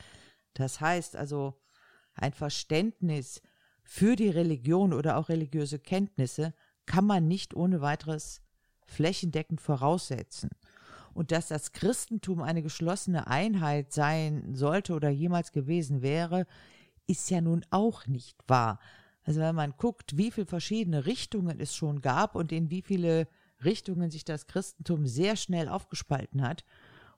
Das heißt also, ein Verständnis für die Religion oder auch religiöse Kenntnisse kann man nicht ohne weiteres flächendeckend voraussetzen. Und dass das Christentum eine geschlossene Einheit sein sollte oder jemals gewesen wäre, ist ja nun auch nicht wahr. Also wenn man guckt, wie viele verschiedene Richtungen es schon gab und in wie viele Richtungen sich das Christentum sehr schnell aufgespalten hat.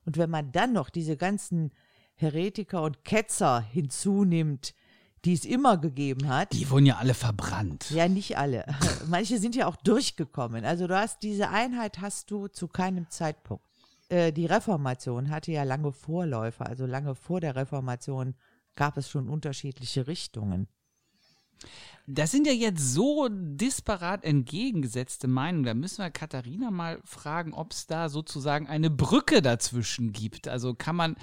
Und wenn man dann noch diese ganzen Heretiker und Ketzer hinzunimmt, die es immer gegeben hat. Die wurden ja alle verbrannt. Ja, nicht alle. Manche sind ja auch durchgekommen. Also du hast diese Einheit hast du zu keinem Zeitpunkt. Äh, die Reformation hatte ja lange Vorläufer, also lange vor der Reformation gab es schon unterschiedliche Richtungen. Das sind ja jetzt so disparat entgegengesetzte Meinungen. Da müssen wir Katharina mal fragen, ob es da sozusagen eine Brücke dazwischen gibt. Also kann man,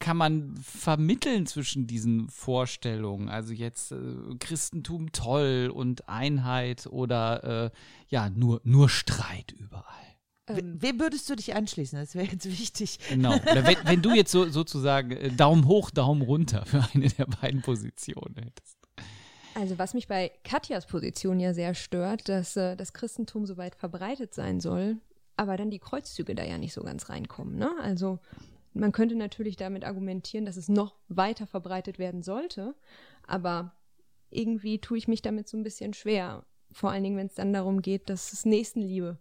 kann man vermitteln zwischen diesen Vorstellungen? Also jetzt äh, Christentum toll und Einheit oder äh, ja, nur, nur Streit überall. Ähm. Wem würdest du dich anschließen? Das wäre jetzt wichtig. Genau. Oder wenn, wenn du jetzt so, sozusagen äh, Daumen hoch, Daumen runter für eine der beiden Positionen hättest. Also was mich bei Katjas Position ja sehr stört, dass äh, das Christentum so weit verbreitet sein soll, aber dann die Kreuzzüge da ja nicht so ganz reinkommen. Ne? Also man könnte natürlich damit argumentieren, dass es noch weiter verbreitet werden sollte, aber irgendwie tue ich mich damit so ein bisschen schwer. Vor allen Dingen, wenn es dann darum geht, dass es Nächstenliebe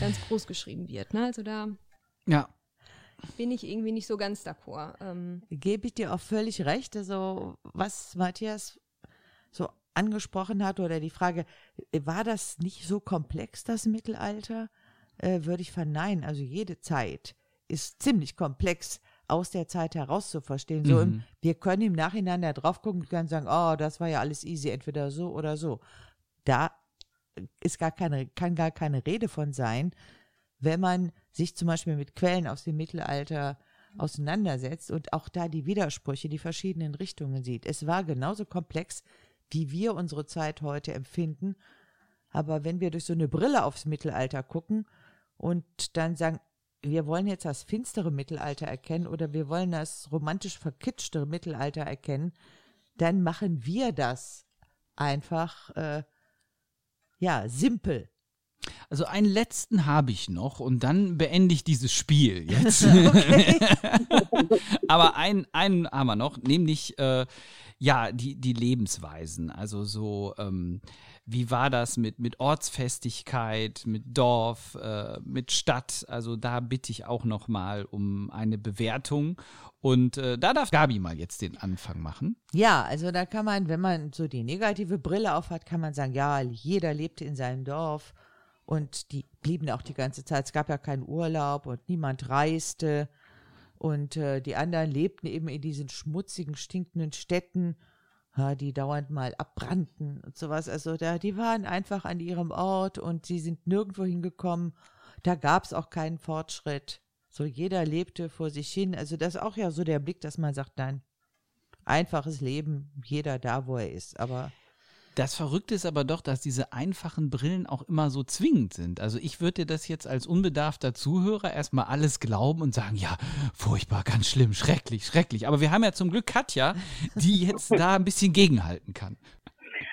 ganz groß geschrieben wird. Ne? Also da ja. bin ich irgendwie nicht so ganz d'accord. Ähm, Gebe ich dir auch völlig recht. Also was Matthias so angesprochen hat oder die Frage, war das nicht so komplex, das Mittelalter? Äh, würde ich verneinen. Also jede Zeit ist ziemlich komplex aus der Zeit heraus zu verstehen. So im, mhm. wir können im Nachhinein da drauf gucken und können sagen, oh, das war ja alles easy, entweder so oder so. Da ist gar keine, kann gar keine Rede von sein, wenn man sich zum Beispiel mit Quellen aus dem Mittelalter auseinandersetzt und auch da die Widersprüche, die verschiedenen Richtungen sieht. Es war genauso komplex wie wir unsere Zeit heute empfinden. Aber wenn wir durch so eine Brille aufs Mittelalter gucken und dann sagen, wir wollen jetzt das finstere Mittelalter erkennen oder wir wollen das romantisch verkitschte Mittelalter erkennen, dann machen wir das einfach, äh, ja, simpel. Also einen letzten habe ich noch und dann beende ich dieses Spiel jetzt. Aber einen, einen haben wir noch, nämlich äh, ja, die, die Lebensweisen. Also so, ähm, wie war das mit, mit Ortsfestigkeit, mit Dorf, äh, mit Stadt? Also da bitte ich auch noch mal um eine Bewertung. Und äh, da darf Gabi mal jetzt den Anfang machen. Ja, also da kann man, wenn man so die negative Brille aufhat, kann man sagen, ja, jeder lebte in seinem Dorf und die blieben auch die ganze Zeit. Es gab ja keinen Urlaub und niemand reiste. Und äh, die anderen lebten eben in diesen schmutzigen, stinkenden Städten, ja, die dauernd mal abbrannten und sowas. Also da, die waren einfach an ihrem Ort und sie sind nirgendwo hingekommen. Da gab es auch keinen Fortschritt. So jeder lebte vor sich hin. Also das ist auch ja so der Blick, dass man sagt, nein, einfaches Leben, jeder da, wo er ist. Aber das Verrückte ist aber doch, dass diese einfachen Brillen auch immer so zwingend sind. Also ich würde dir das jetzt als unbedarfter Zuhörer erstmal alles glauben und sagen, ja, furchtbar, ganz schlimm, schrecklich, schrecklich. Aber wir haben ja zum Glück Katja, die jetzt da ein bisschen gegenhalten kann.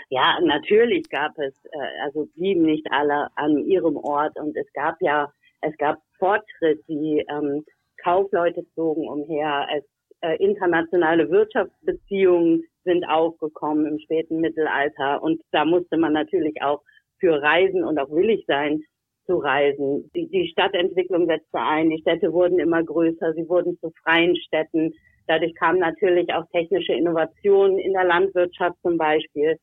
Ja, natürlich gab es, äh, also blieben nicht alle an ihrem Ort und es gab ja, es gab Fortschritt, die ähm, Kaufleute zogen umher, es äh, internationale Wirtschaftsbeziehungen sind aufgekommen im späten Mittelalter und da musste man natürlich auch für reisen und auch willig sein zu reisen. Die, die Stadtentwicklung setzte ein, die Städte wurden immer größer, sie wurden zu freien Städten. Dadurch kamen natürlich auch technische Innovationen in der Landwirtschaft zum Beispiel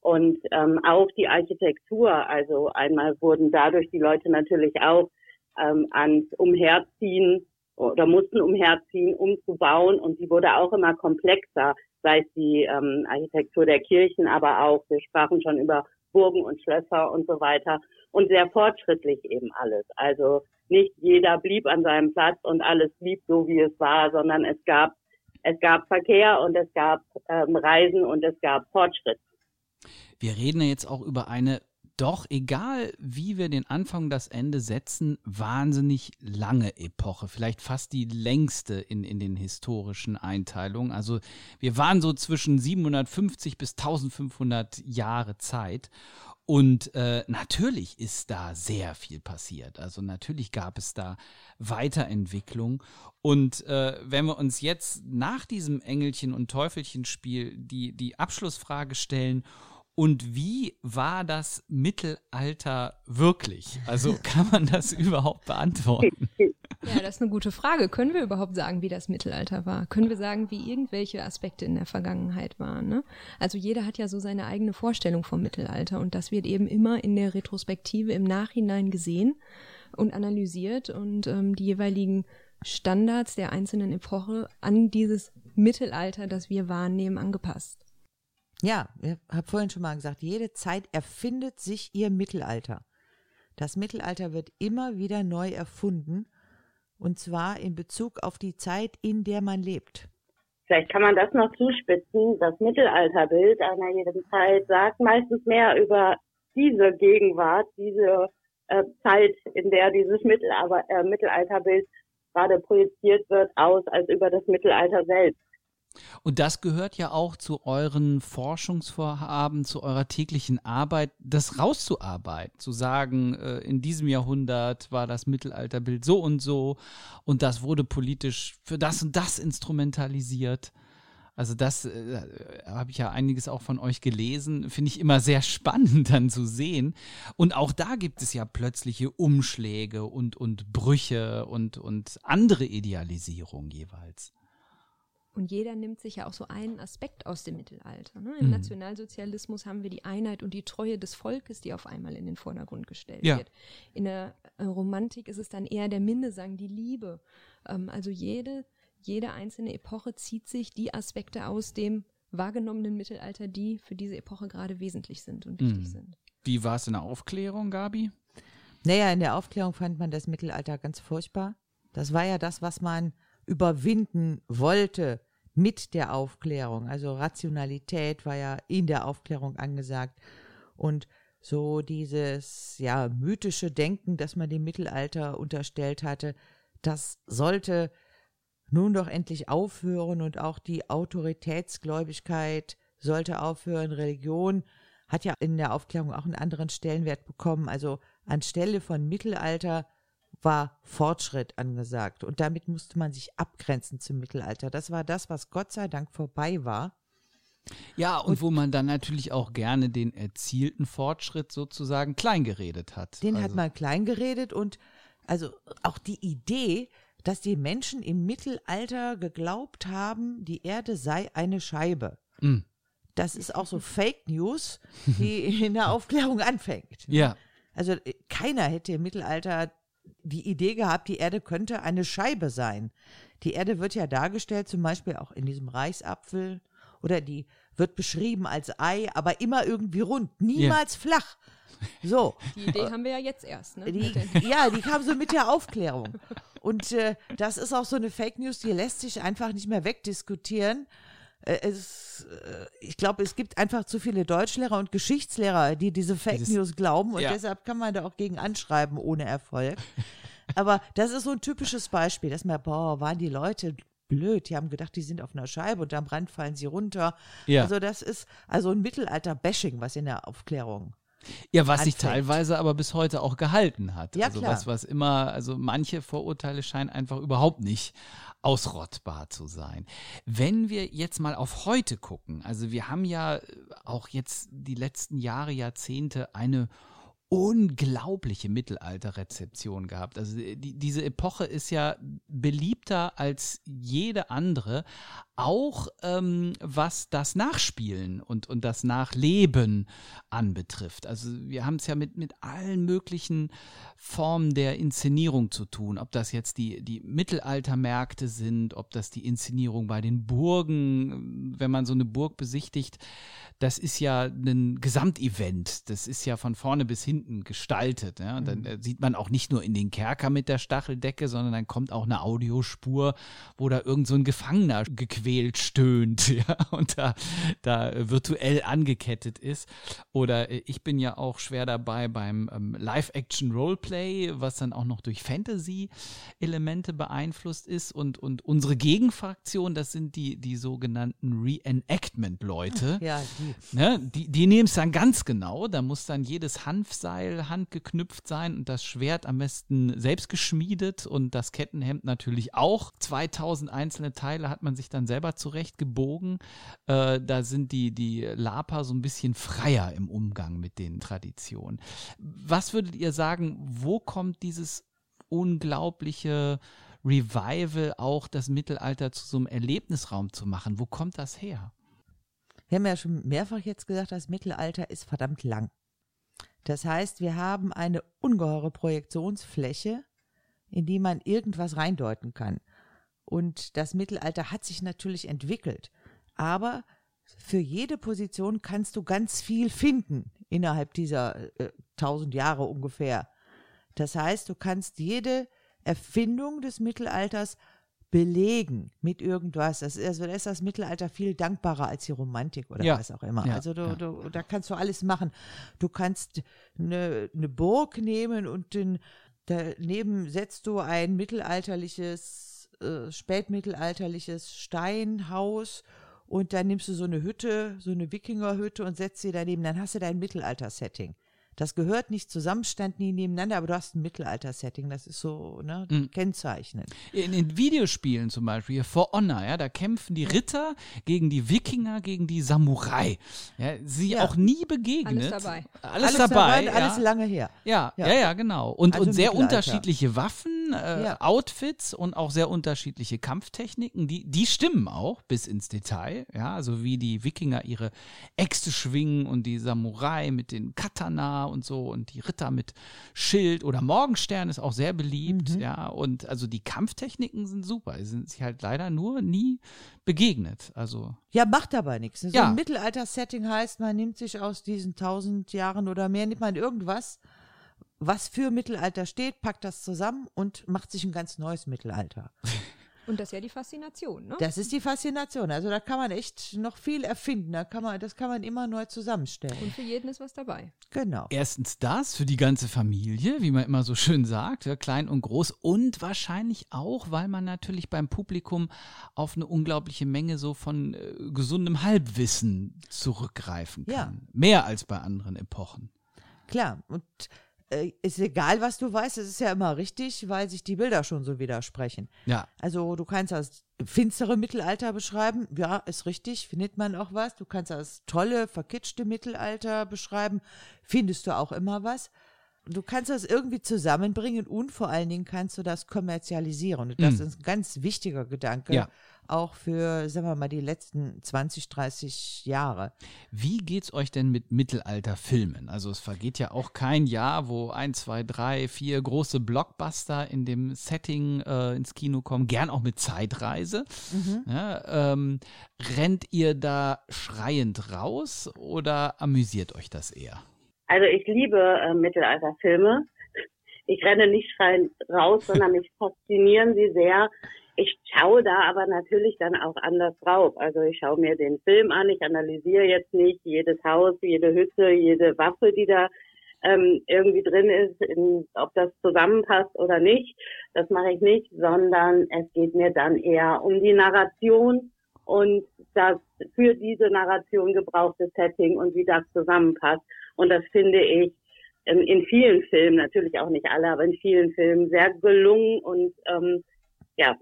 und ähm, auch die Architektur. Also einmal wurden dadurch die Leute natürlich auch ähm, ans Umherziehen oder mussten umherziehen, um zu bauen und die wurde auch immer komplexer sei es die ähm, Architektur der Kirchen, aber auch, wir sprachen schon über Burgen und Schlösser und so weiter und sehr fortschrittlich eben alles. Also nicht jeder blieb an seinem Platz und alles blieb so, wie es war, sondern es gab es gab Verkehr und es gab ähm, Reisen und es gab Fortschritt. Wir reden jetzt auch über eine doch, egal wie wir den Anfang und das Ende setzen, wahnsinnig lange Epoche, vielleicht fast die längste in, in den historischen Einteilungen. Also wir waren so zwischen 750 bis 1500 Jahre Zeit. Und äh, natürlich ist da sehr viel passiert. Also natürlich gab es da Weiterentwicklung. Und äh, wenn wir uns jetzt nach diesem Engelchen- und Teufelchen-Spiel die, die Abschlussfrage stellen Und wie war das Mittelalter wirklich? Also kann man das überhaupt beantworten? Ja, das ist eine gute Frage. Können wir überhaupt sagen, wie das Mittelalter war? Können wir sagen, wie irgendwelche Aspekte in der Vergangenheit waren? Ne? Also jeder hat ja so seine eigene Vorstellung vom Mittelalter und das wird eben immer in der Retrospektive im Nachhinein gesehen und analysiert und ähm, die jeweiligen Standards der einzelnen Epoche an dieses Mittelalter, das wir wahrnehmen, angepasst. Ja, ich habe vorhin schon mal gesagt, jede Zeit erfindet sich ihr Mittelalter. Das Mittelalter wird immer wieder neu erfunden und zwar in Bezug auf die Zeit, in der man lebt. Vielleicht kann man das noch zuspitzen. Das Mittelalterbild einer jeden Zeit sagt meistens mehr über diese Gegenwart, diese äh, Zeit, in der dieses Mittelalter, äh, Mittelalterbild gerade projiziert wird, aus als über das Mittelalter selbst. Und das gehört ja auch zu euren Forschungsvorhaben, zu eurer täglichen Arbeit, das rauszuarbeiten, zu sagen, äh, in diesem Jahrhundert war das Mittelalterbild so und so und das wurde politisch für das und das instrumentalisiert. Also das äh, habe ich ja einiges auch von euch gelesen, finde ich immer sehr spannend dann zu sehen. Und auch da gibt es ja plötzliche Umschläge und, und Brüche und, und andere Idealisierung jeweils. Und jeder nimmt sich ja auch so einen Aspekt aus dem Mittelalter. Ne? Im mhm. Nationalsozialismus haben wir die Einheit und die Treue des Volkes, die auf einmal in den Vordergrund gestellt ja. wird. In der äh, Romantik ist es dann eher der Minnesang, die Liebe. Ähm, also jede, jede einzelne Epoche zieht sich die Aspekte aus dem wahrgenommenen Mittelalter, die für diese Epoche gerade wesentlich sind und wichtig mhm. sind. Wie war es in der Aufklärung, Gabi? Naja, in der Aufklärung fand man das Mittelalter ganz furchtbar. Das war ja das, was man überwinden wollte mit der Aufklärung. Also Rationalität war ja in der Aufklärung angesagt. Und so dieses ja mythische Denken, das man dem Mittelalter unterstellt hatte, das sollte nun doch endlich aufhören und auch die Autoritätsgläubigkeit sollte aufhören. Religion hat ja in der Aufklärung auch einen anderen Stellenwert bekommen. Also anstelle von Mittelalter war Fortschritt angesagt und damit musste man sich abgrenzen zum Mittelalter. Das war das, was Gott sei Dank vorbei war. Ja, und, und wo man dann natürlich auch gerne den erzielten Fortschritt sozusagen kleingeredet hat. Den also. hat man kleingeredet und also auch die Idee, dass die Menschen im Mittelalter geglaubt haben, die Erde sei eine Scheibe. Mm. Das ist auch so Fake News, die in der Aufklärung anfängt. Ja. Also äh, keiner hätte im Mittelalter die Idee gehabt, die Erde könnte eine Scheibe sein. Die Erde wird ja dargestellt, zum Beispiel auch in diesem Reichsapfel, oder die wird beschrieben als Ei, aber immer irgendwie rund, niemals ja. flach. So. Die Idee haben wir ja jetzt erst, ne? Die, ja, die kam so mit der Aufklärung. Und äh, das ist auch so eine Fake News, die lässt sich einfach nicht mehr wegdiskutieren. Äh, es, äh, ich glaube, es gibt einfach zu viele Deutschlehrer und Geschichtslehrer, die diese Fake Dieses, News glauben und ja. deshalb kann man da auch gegen anschreiben ohne Erfolg. Aber das ist so ein typisches Beispiel, dass man, boah, waren die Leute blöd, die haben gedacht, die sind auf einer Scheibe und am Rand fallen sie runter. Ja. Also das ist also ein Mittelalter-Bashing, was in der Aufklärung ja, was sich teilweise aber bis heute auch gehalten hat. Ja, also klar. was, was immer, also manche Vorurteile scheinen einfach überhaupt nicht ausrottbar zu sein. Wenn wir jetzt mal auf heute gucken, also wir haben ja auch jetzt die letzten Jahre, Jahrzehnte eine unglaubliche Mittelalterrezeption gehabt. Also die, diese Epoche ist ja beliebter als jede andere, auch ähm, was das Nachspielen und, und das Nachleben anbetrifft. Also wir haben es ja mit, mit allen möglichen Formen der Inszenierung zu tun, ob das jetzt die, die Mittelaltermärkte sind, ob das die Inszenierung bei den Burgen, wenn man so eine Burg besichtigt, das ist ja ein Gesamtevent. Das ist ja von vorne bis hinten gestaltet. Ja? Und dann mhm. Äh, sieht man auch nicht nur in den Kerker mit der Stacheldecke, sondern dann kommt auch eine Audiospur, wo da irgend so ein Gefangener gequält stöhnt ja? und da, da virtuell angekettet ist. Oder äh, ich bin ja auch schwer dabei beim ähm, Live-Action-Roleplay, was dann auch noch durch Fantasy-Elemente beeinflusst ist. Und, und unsere Gegenfraktion, das sind die, die sogenannten Reenactment-Leute. Ja, die Ne, die die nehmen es dann ganz genau. Da muss dann jedes Hanfseil handgeknüpft sein und das Schwert am besten selbst geschmiedet und das Kettenhemd natürlich auch. 2000 einzelne Teile hat man sich dann selber zurechtgebogen. Äh, da sind die, die Lapa so ein bisschen freier im Umgang mit den Traditionen. Was würdet ihr sagen, wo kommt dieses unglaubliche Revival auch das Mittelalter zu so einem Erlebnisraum zu machen? Wo kommt das her? Wir haben ja schon mehrfach jetzt gesagt, das Mittelalter ist verdammt lang. Das heißt, wir haben eine ungeheure Projektionsfläche, in die man irgendwas reindeuten kann. Und das Mittelalter hat sich natürlich entwickelt. Aber für jede Position kannst du ganz viel finden innerhalb dieser äh, tausend Jahre ungefähr. Das heißt, du kannst jede Erfindung des Mittelalters belegen mit irgendwas. Das ist, also da ist das Mittelalter viel dankbarer als die Romantik oder Ja. was auch immer. Ja, Also du, ja. du, da kannst du alles machen. Du kannst eine, eine Burg nehmen und den, daneben setzt du ein mittelalterliches, äh, spätmittelalterliches Steinhaus und dann nimmst du so eine Hütte, so eine Wikingerhütte und setzt sie daneben. Dann hast du dein Mittelalter-Setting. Das gehört nicht zusammen, stand nie nebeneinander, aber du hast ein Mittelalter-Setting. Das ist so ne, Mhm. kennzeichnend. In den Videospielen zum Beispiel, hier For Honor, ja, da kämpfen die Ritter gegen die Wikinger, gegen die Samurai. Ja, sie Ja. auch nie begegnet. Alles dabei. Alles, dabei. und alles ja. lange her. Ja, ja, Ja. ja, genau. Und, Also und sehr unterschiedliche Waffen, äh, Ja. Outfits und auch sehr unterschiedliche Kampftechniken. Die, die stimmen auch bis ins Detail. Ja, also wie die Wikinger ihre Äxte schwingen und die Samurai mit den Katana und so und die Ritter mit Schild oder Morgenstern ist auch sehr beliebt. Mhm. Ja, und also die Kampftechniken sind super. Die sind sich halt leider nur nie begegnet. Also Ja, macht aber nichts. So Ja. ein Mittelalter-Setting heißt, man nimmt sich aus diesen tausend Jahren oder mehr, nimmt man irgendwas, was für Mittelalter steht, packt das zusammen und macht sich ein ganz neues Mittelalter. Und das ist ja die Faszination, ne? Das ist die Faszination. Also da kann man echt noch viel erfinden. Da kann man, das kann man immer neu zusammenstellen. Und für jeden ist was dabei. Genau. Erstens das für die ganze Familie, wie man immer so schön sagt, ja, klein und groß. Und wahrscheinlich auch, weil man natürlich beim Publikum auf eine unglaubliche Menge so von äh, gesundem Halbwissen zurückgreifen kann. Ja. Mehr als bei anderen Epochen. Klar. Und äh, ist egal, was du weißt, es ist ja immer richtig, weil sich die Bilder schon so widersprechen. Ja, Also du kannst das finstere Mittelalter beschreiben, ja, ist richtig, findet man auch was. Du kannst das tolle, verkitschte Mittelalter beschreiben, findest du auch immer was. Du kannst das irgendwie zusammenbringen und vor allen Dingen kannst du das kommerzialisieren. Und das Mm. ist ein ganz wichtiger Gedanke, Ja. auch für, sagen wir mal, die letzten 20, 30 Jahre. Wie geht's euch denn mit Mittelalterfilmen? Also es vergeht ja auch kein Jahr, wo ein, zwei, drei, vier große Blockbuster in dem Setting äh, ins Kino kommen, gern auch mit Zeitreise. Ja, ähm, rennt ihr da schreiend raus oder amüsiert euch das eher? Also ich liebe äh, Mittelalterfilme. Ich renne nicht schreiend raus, sondern mich faszinieren sie sehr. Ich schaue da aber natürlich dann auch anders drauf. Also ich schaue mir den Film an, ich analysiere jetzt nicht jedes Haus, jede Hütte, jede Waffe, die da ähm, irgendwie drin ist, in, ob das zusammenpasst oder nicht. Das mache ich nicht, sondern es geht mir dann eher um die Narration und das für diese Narration gebrauchte Setting und wie das zusammenpasst. Und das finde ich ähm, in vielen Filmen, natürlich auch nicht alle, aber in vielen Filmen sehr gelungen und ähm, ja,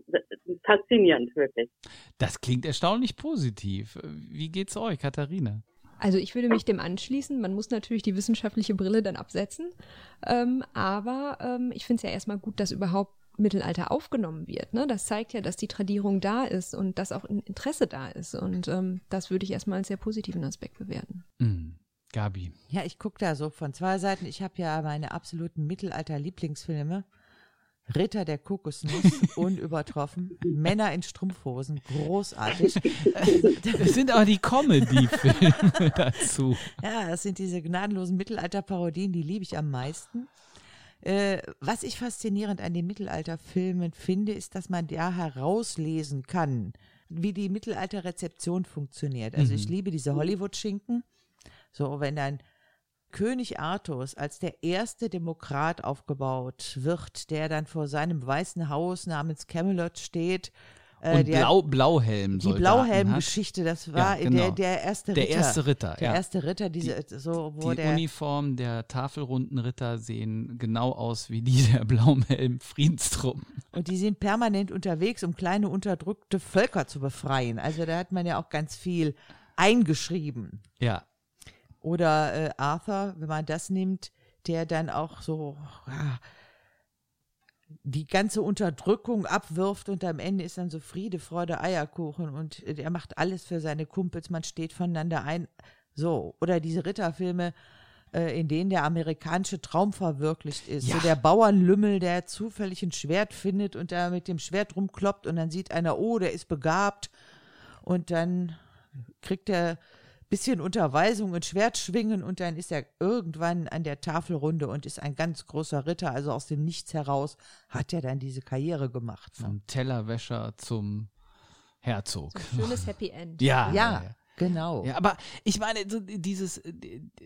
faszinierend wirklich. Das klingt erstaunlich positiv. Wie geht's euch, Katharina? Also ich würde mich dem anschließen. Man muss natürlich die wissenschaftliche Brille dann absetzen. Ähm, aber ähm, ich finde es ja erstmal gut, dass überhaupt Mittelalter aufgenommen wird. Ne? Das zeigt ja, dass die Tradierung da ist und dass auch ein Interesse da ist. Und ähm, das würde ich erstmal als sehr positiven Aspekt bewerten. Hm, Gabi. Ja, ich gucke da so von zwei Seiten. Ich habe ja meine absoluten Mittelalter-Lieblingsfilme. Ritter der Kokosnuss, unübertroffen. Männer in Strumpfhosen, großartig. Das sind auch die Comedy-Filme dazu. Ja, das sind diese gnadenlosen Mittelalter-Parodien, die liebe ich am meisten. Äh, was ich faszinierend an den Mittelalterfilmen finde, ist, dass man da herauslesen kann, wie die Mittelalter-Rezeption funktioniert. Also ich liebe diese Hollywood-Schinken. So, wenn dann König Artus als der erste Demokrat aufgebaut wird, der dann vor seinem weißen Haus namens Camelot steht äh, Und der, Blau, Blauhelm. die Blauhelm-Geschichte, das war Ja, genau. der, der erste Der Ritter. erste Ritter, Der ja. erste Ritter, diese, so, wo Die der. Uniform der Tafelrundenritter sehen genau aus wie die der Blauhelm Friedenstruppen. Und die sind permanent unterwegs, um kleine unterdrückte Völker zu befreien. Also da hat man ja auch ganz viel eingeschrieben. Ja, Oder äh, Arthur, wenn man das nimmt, der dann auch so ja, die ganze Unterdrückung abwirft und am Ende ist dann so Friede, Freude, Eierkuchen und äh, er macht alles für seine Kumpels, man steht voneinander ein. So, oder diese Ritterfilme, äh, in denen der amerikanische Traum verwirklicht ist. Ja. So der Bauernlümmel, der zufällig ein Schwert findet und da mit dem Schwert rumkloppt und dann sieht einer, oh, der ist begabt und dann kriegt er bisschen Unterweisung und Schwertschwingen und dann ist er irgendwann an der Tafelrunde und ist ein ganz großer Ritter, also aus dem Nichts heraus hat er dann diese Karriere gemacht. vom Tellerwäscher zum Herzog. So ein schönes Happy End. Ja, Ja, genau. Ja, aber ich meine, so dieses, äh,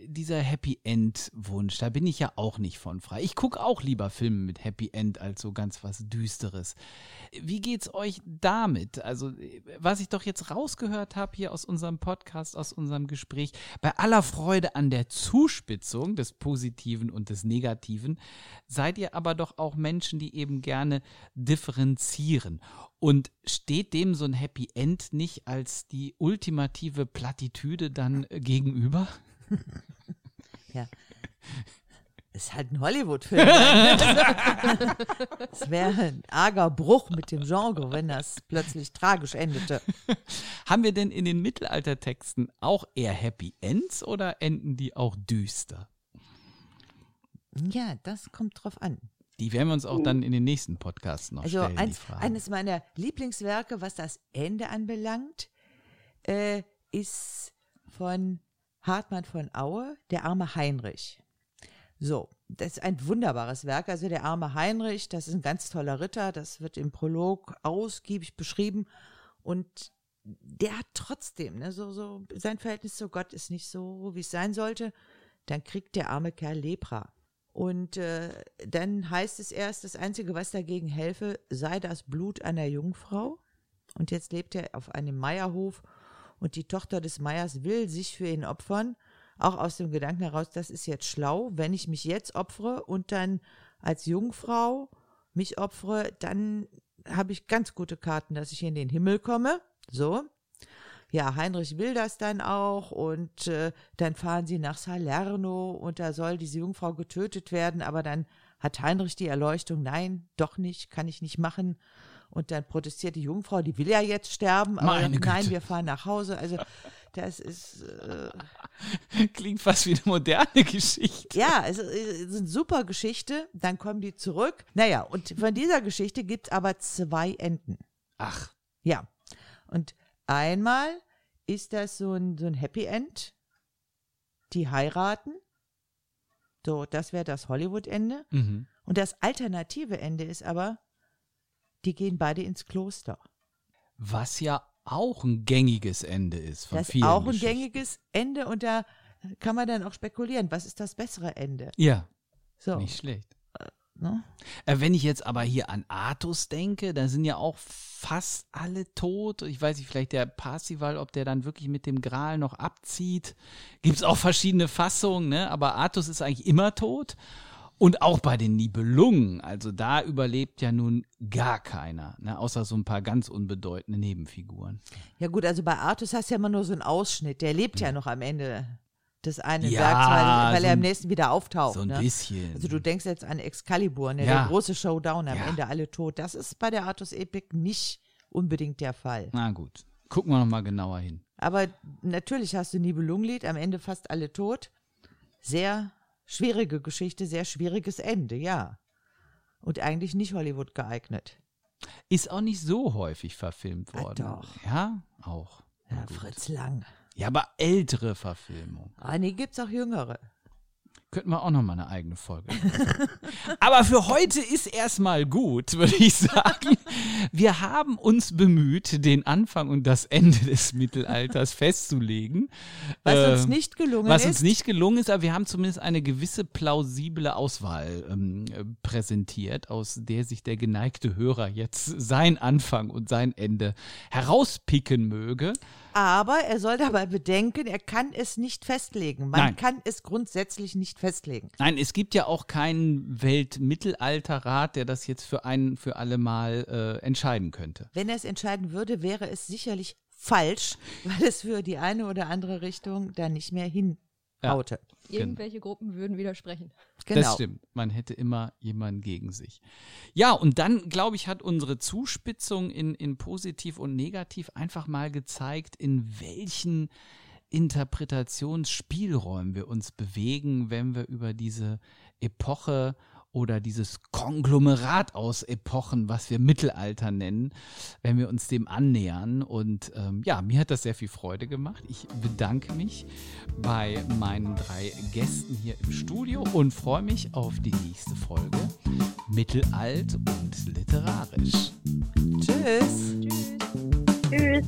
dieser Happy End-Wunsch, da bin ich ja auch nicht von frei. Ich gucke auch lieber Filme mit Happy End als so ganz was Düsteres. Wie geht's euch damit? Also, was ich doch jetzt rausgehört habe hier aus unserem Podcast, aus unserem Gespräch, bei aller Freude an der Zuspitzung des Positiven und des Negativen, seid ihr aber doch auch Menschen, die eben gerne differenzieren. Und steht dem so ein Happy End nicht als die ultimative Plattitüde dann äh, gegenüber? Ja. Ist halt ein Hollywood-Film. ne? Es wäre ein arger Bruch mit dem Genre, wenn das plötzlich tragisch endete. Haben wir denn in den Mittelaltertexten auch eher Happy Ends oder enden die auch düster? Ja, das kommt drauf an. Die werden wir uns auch dann in den nächsten Podcasts noch Also stellen, Frage. eines meiner Lieblingswerke, was das Ende anbelangt, äh, ist von Hartmann von Aue, Der arme Heinrich. So, das ist ein wunderbares Werk. Also der arme Heinrich, das ist ein ganz toller Ritter, das wird im Prolog ausgiebig beschrieben und der hat trotzdem, ne, so, so, sein Verhältnis zu Gott ist nicht so, wie es sein sollte. Dann kriegt der arme Kerl Lepra. Und äh, dann heißt es erst, das Einzige, was dagegen helfe, sei das Blut einer Jungfrau. Und jetzt lebt er auf einem Meierhof und die Tochter des Meiers will sich für ihn opfern. Auch aus dem Gedanken heraus, das ist jetzt schlau, wenn ich mich jetzt opfere und dann als Jungfrau mich opfere, dann habe ich ganz gute Karten, dass ich in den Himmel komme. So. Ja, Heinrich will das dann auch und äh, dann fahren sie nach Salerno und da soll diese Jungfrau getötet werden, aber dann hat Heinrich die Erleuchtung, nein, doch nicht, kann ich nicht machen. Und dann protestiert die Jungfrau, die will ja jetzt sterben, aber Meine nein, wir fahren nach Hause. Also das ist äh, Klingt fast wie eine moderne Geschichte. ja, es ist eine super Geschichte. Dann kommen die zurück. Naja, und von dieser Geschichte gibt es aber zwei Enden. Ach, Ja. Und einmal ist das so ein, so ein Happy End. Die heiraten. So, das wäre das Hollywood-Ende. mhm. Und das alternative Ende ist aber, die gehen beide ins Kloster. was ja auch ein gängiges Ende ist von Das vielen auch ein gängiges Ende und da kann man dann auch spekulieren, was ist das bessere Ende? Ja, So. nicht schlecht. Ne? Äh, Wenn ich jetzt aber hier an Artus denke, da sind ja auch fast alle tot. Ich weiß nicht, vielleicht der Parsival, ob der dann wirklich mit dem Gral noch abzieht. Gibt es auch verschiedene Fassungen, ne? aber Artus ist eigentlich immer tot. Und auch bei den Nibelungen, also da überlebt ja nun gar keiner, ne? außer so ein paar ganz unbedeutende Nebenfiguren. Ja gut, also bei Artus hast du ja immer nur so einen Ausschnitt. Der lebt ja noch am Ende des einen Ja, Werks, weil, weil so er im nächsten wieder auftaucht. so ein ne? bisschen. Also du denkst jetzt an Excalibur, ne? Ja. der große Showdown, am Ja. Ende alle tot. Das ist bei der Artus-Epik nicht unbedingt der Fall. Na gut, gucken wir noch mal genauer hin. Aber natürlich hast du Nibelungenlied, am Ende fast alle tot. Sehr schwierige Geschichte, sehr schwieriges Ende, ja. Und eigentlich nicht Hollywood geeignet. Ist auch nicht so häufig verfilmt Ah, worden. doch. Ja, auch. Ja, Fritz Lang. Ja, aber ältere Verfilmung. Ah, nee, gibt's auch jüngere. Könnten wir auch noch mal eine eigene Folge. machen. Aber für heute ist erstmal gut, würde ich sagen. Wir haben uns bemüht, den Anfang und das Ende des Mittelalters festzulegen. Was uns Ähm, nicht gelungen was ist. uns nicht gelungen ist, aber wir haben zumindest eine gewisse plausible Auswahl ähm, äh, präsentiert, aus der sich der geneigte Hörer jetzt sein Anfang und sein Ende herauspicken möge. Aber er soll dabei bedenken, er kann es nicht festlegen. Man Nein. kann es grundsätzlich nicht festlegen. Nein, es gibt ja auch keinen Weltmittelalterrat, der das jetzt für ein für alle Mal äh, entscheiden könnte. Wenn er es entscheiden würde, wäre es sicherlich falsch, weil es für die eine oder andere Richtung da nicht mehr hinhaute. Irgendwelche Gruppen würden widersprechen. Genau. Das stimmt. Man hätte immer jemanden gegen sich. Ja, und dann, glaube ich, hat unsere Zuspitzung in, in positiv und negativ einfach mal gezeigt, in welchen Interpretationsspielräumen wir uns bewegen, wenn wir über diese Epoche oder dieses Konglomerat aus Epochen, was wir Mittelalter nennen, wenn wir uns dem annähern. Und ähm, ja, mir hat das sehr viel Freude gemacht. Ich bedanke mich bei meinen drei Gästen hier im Studio und freue mich auf die nächste Folge Mittelalt und literarisch. Tschüss. Tschüss. Tschüss.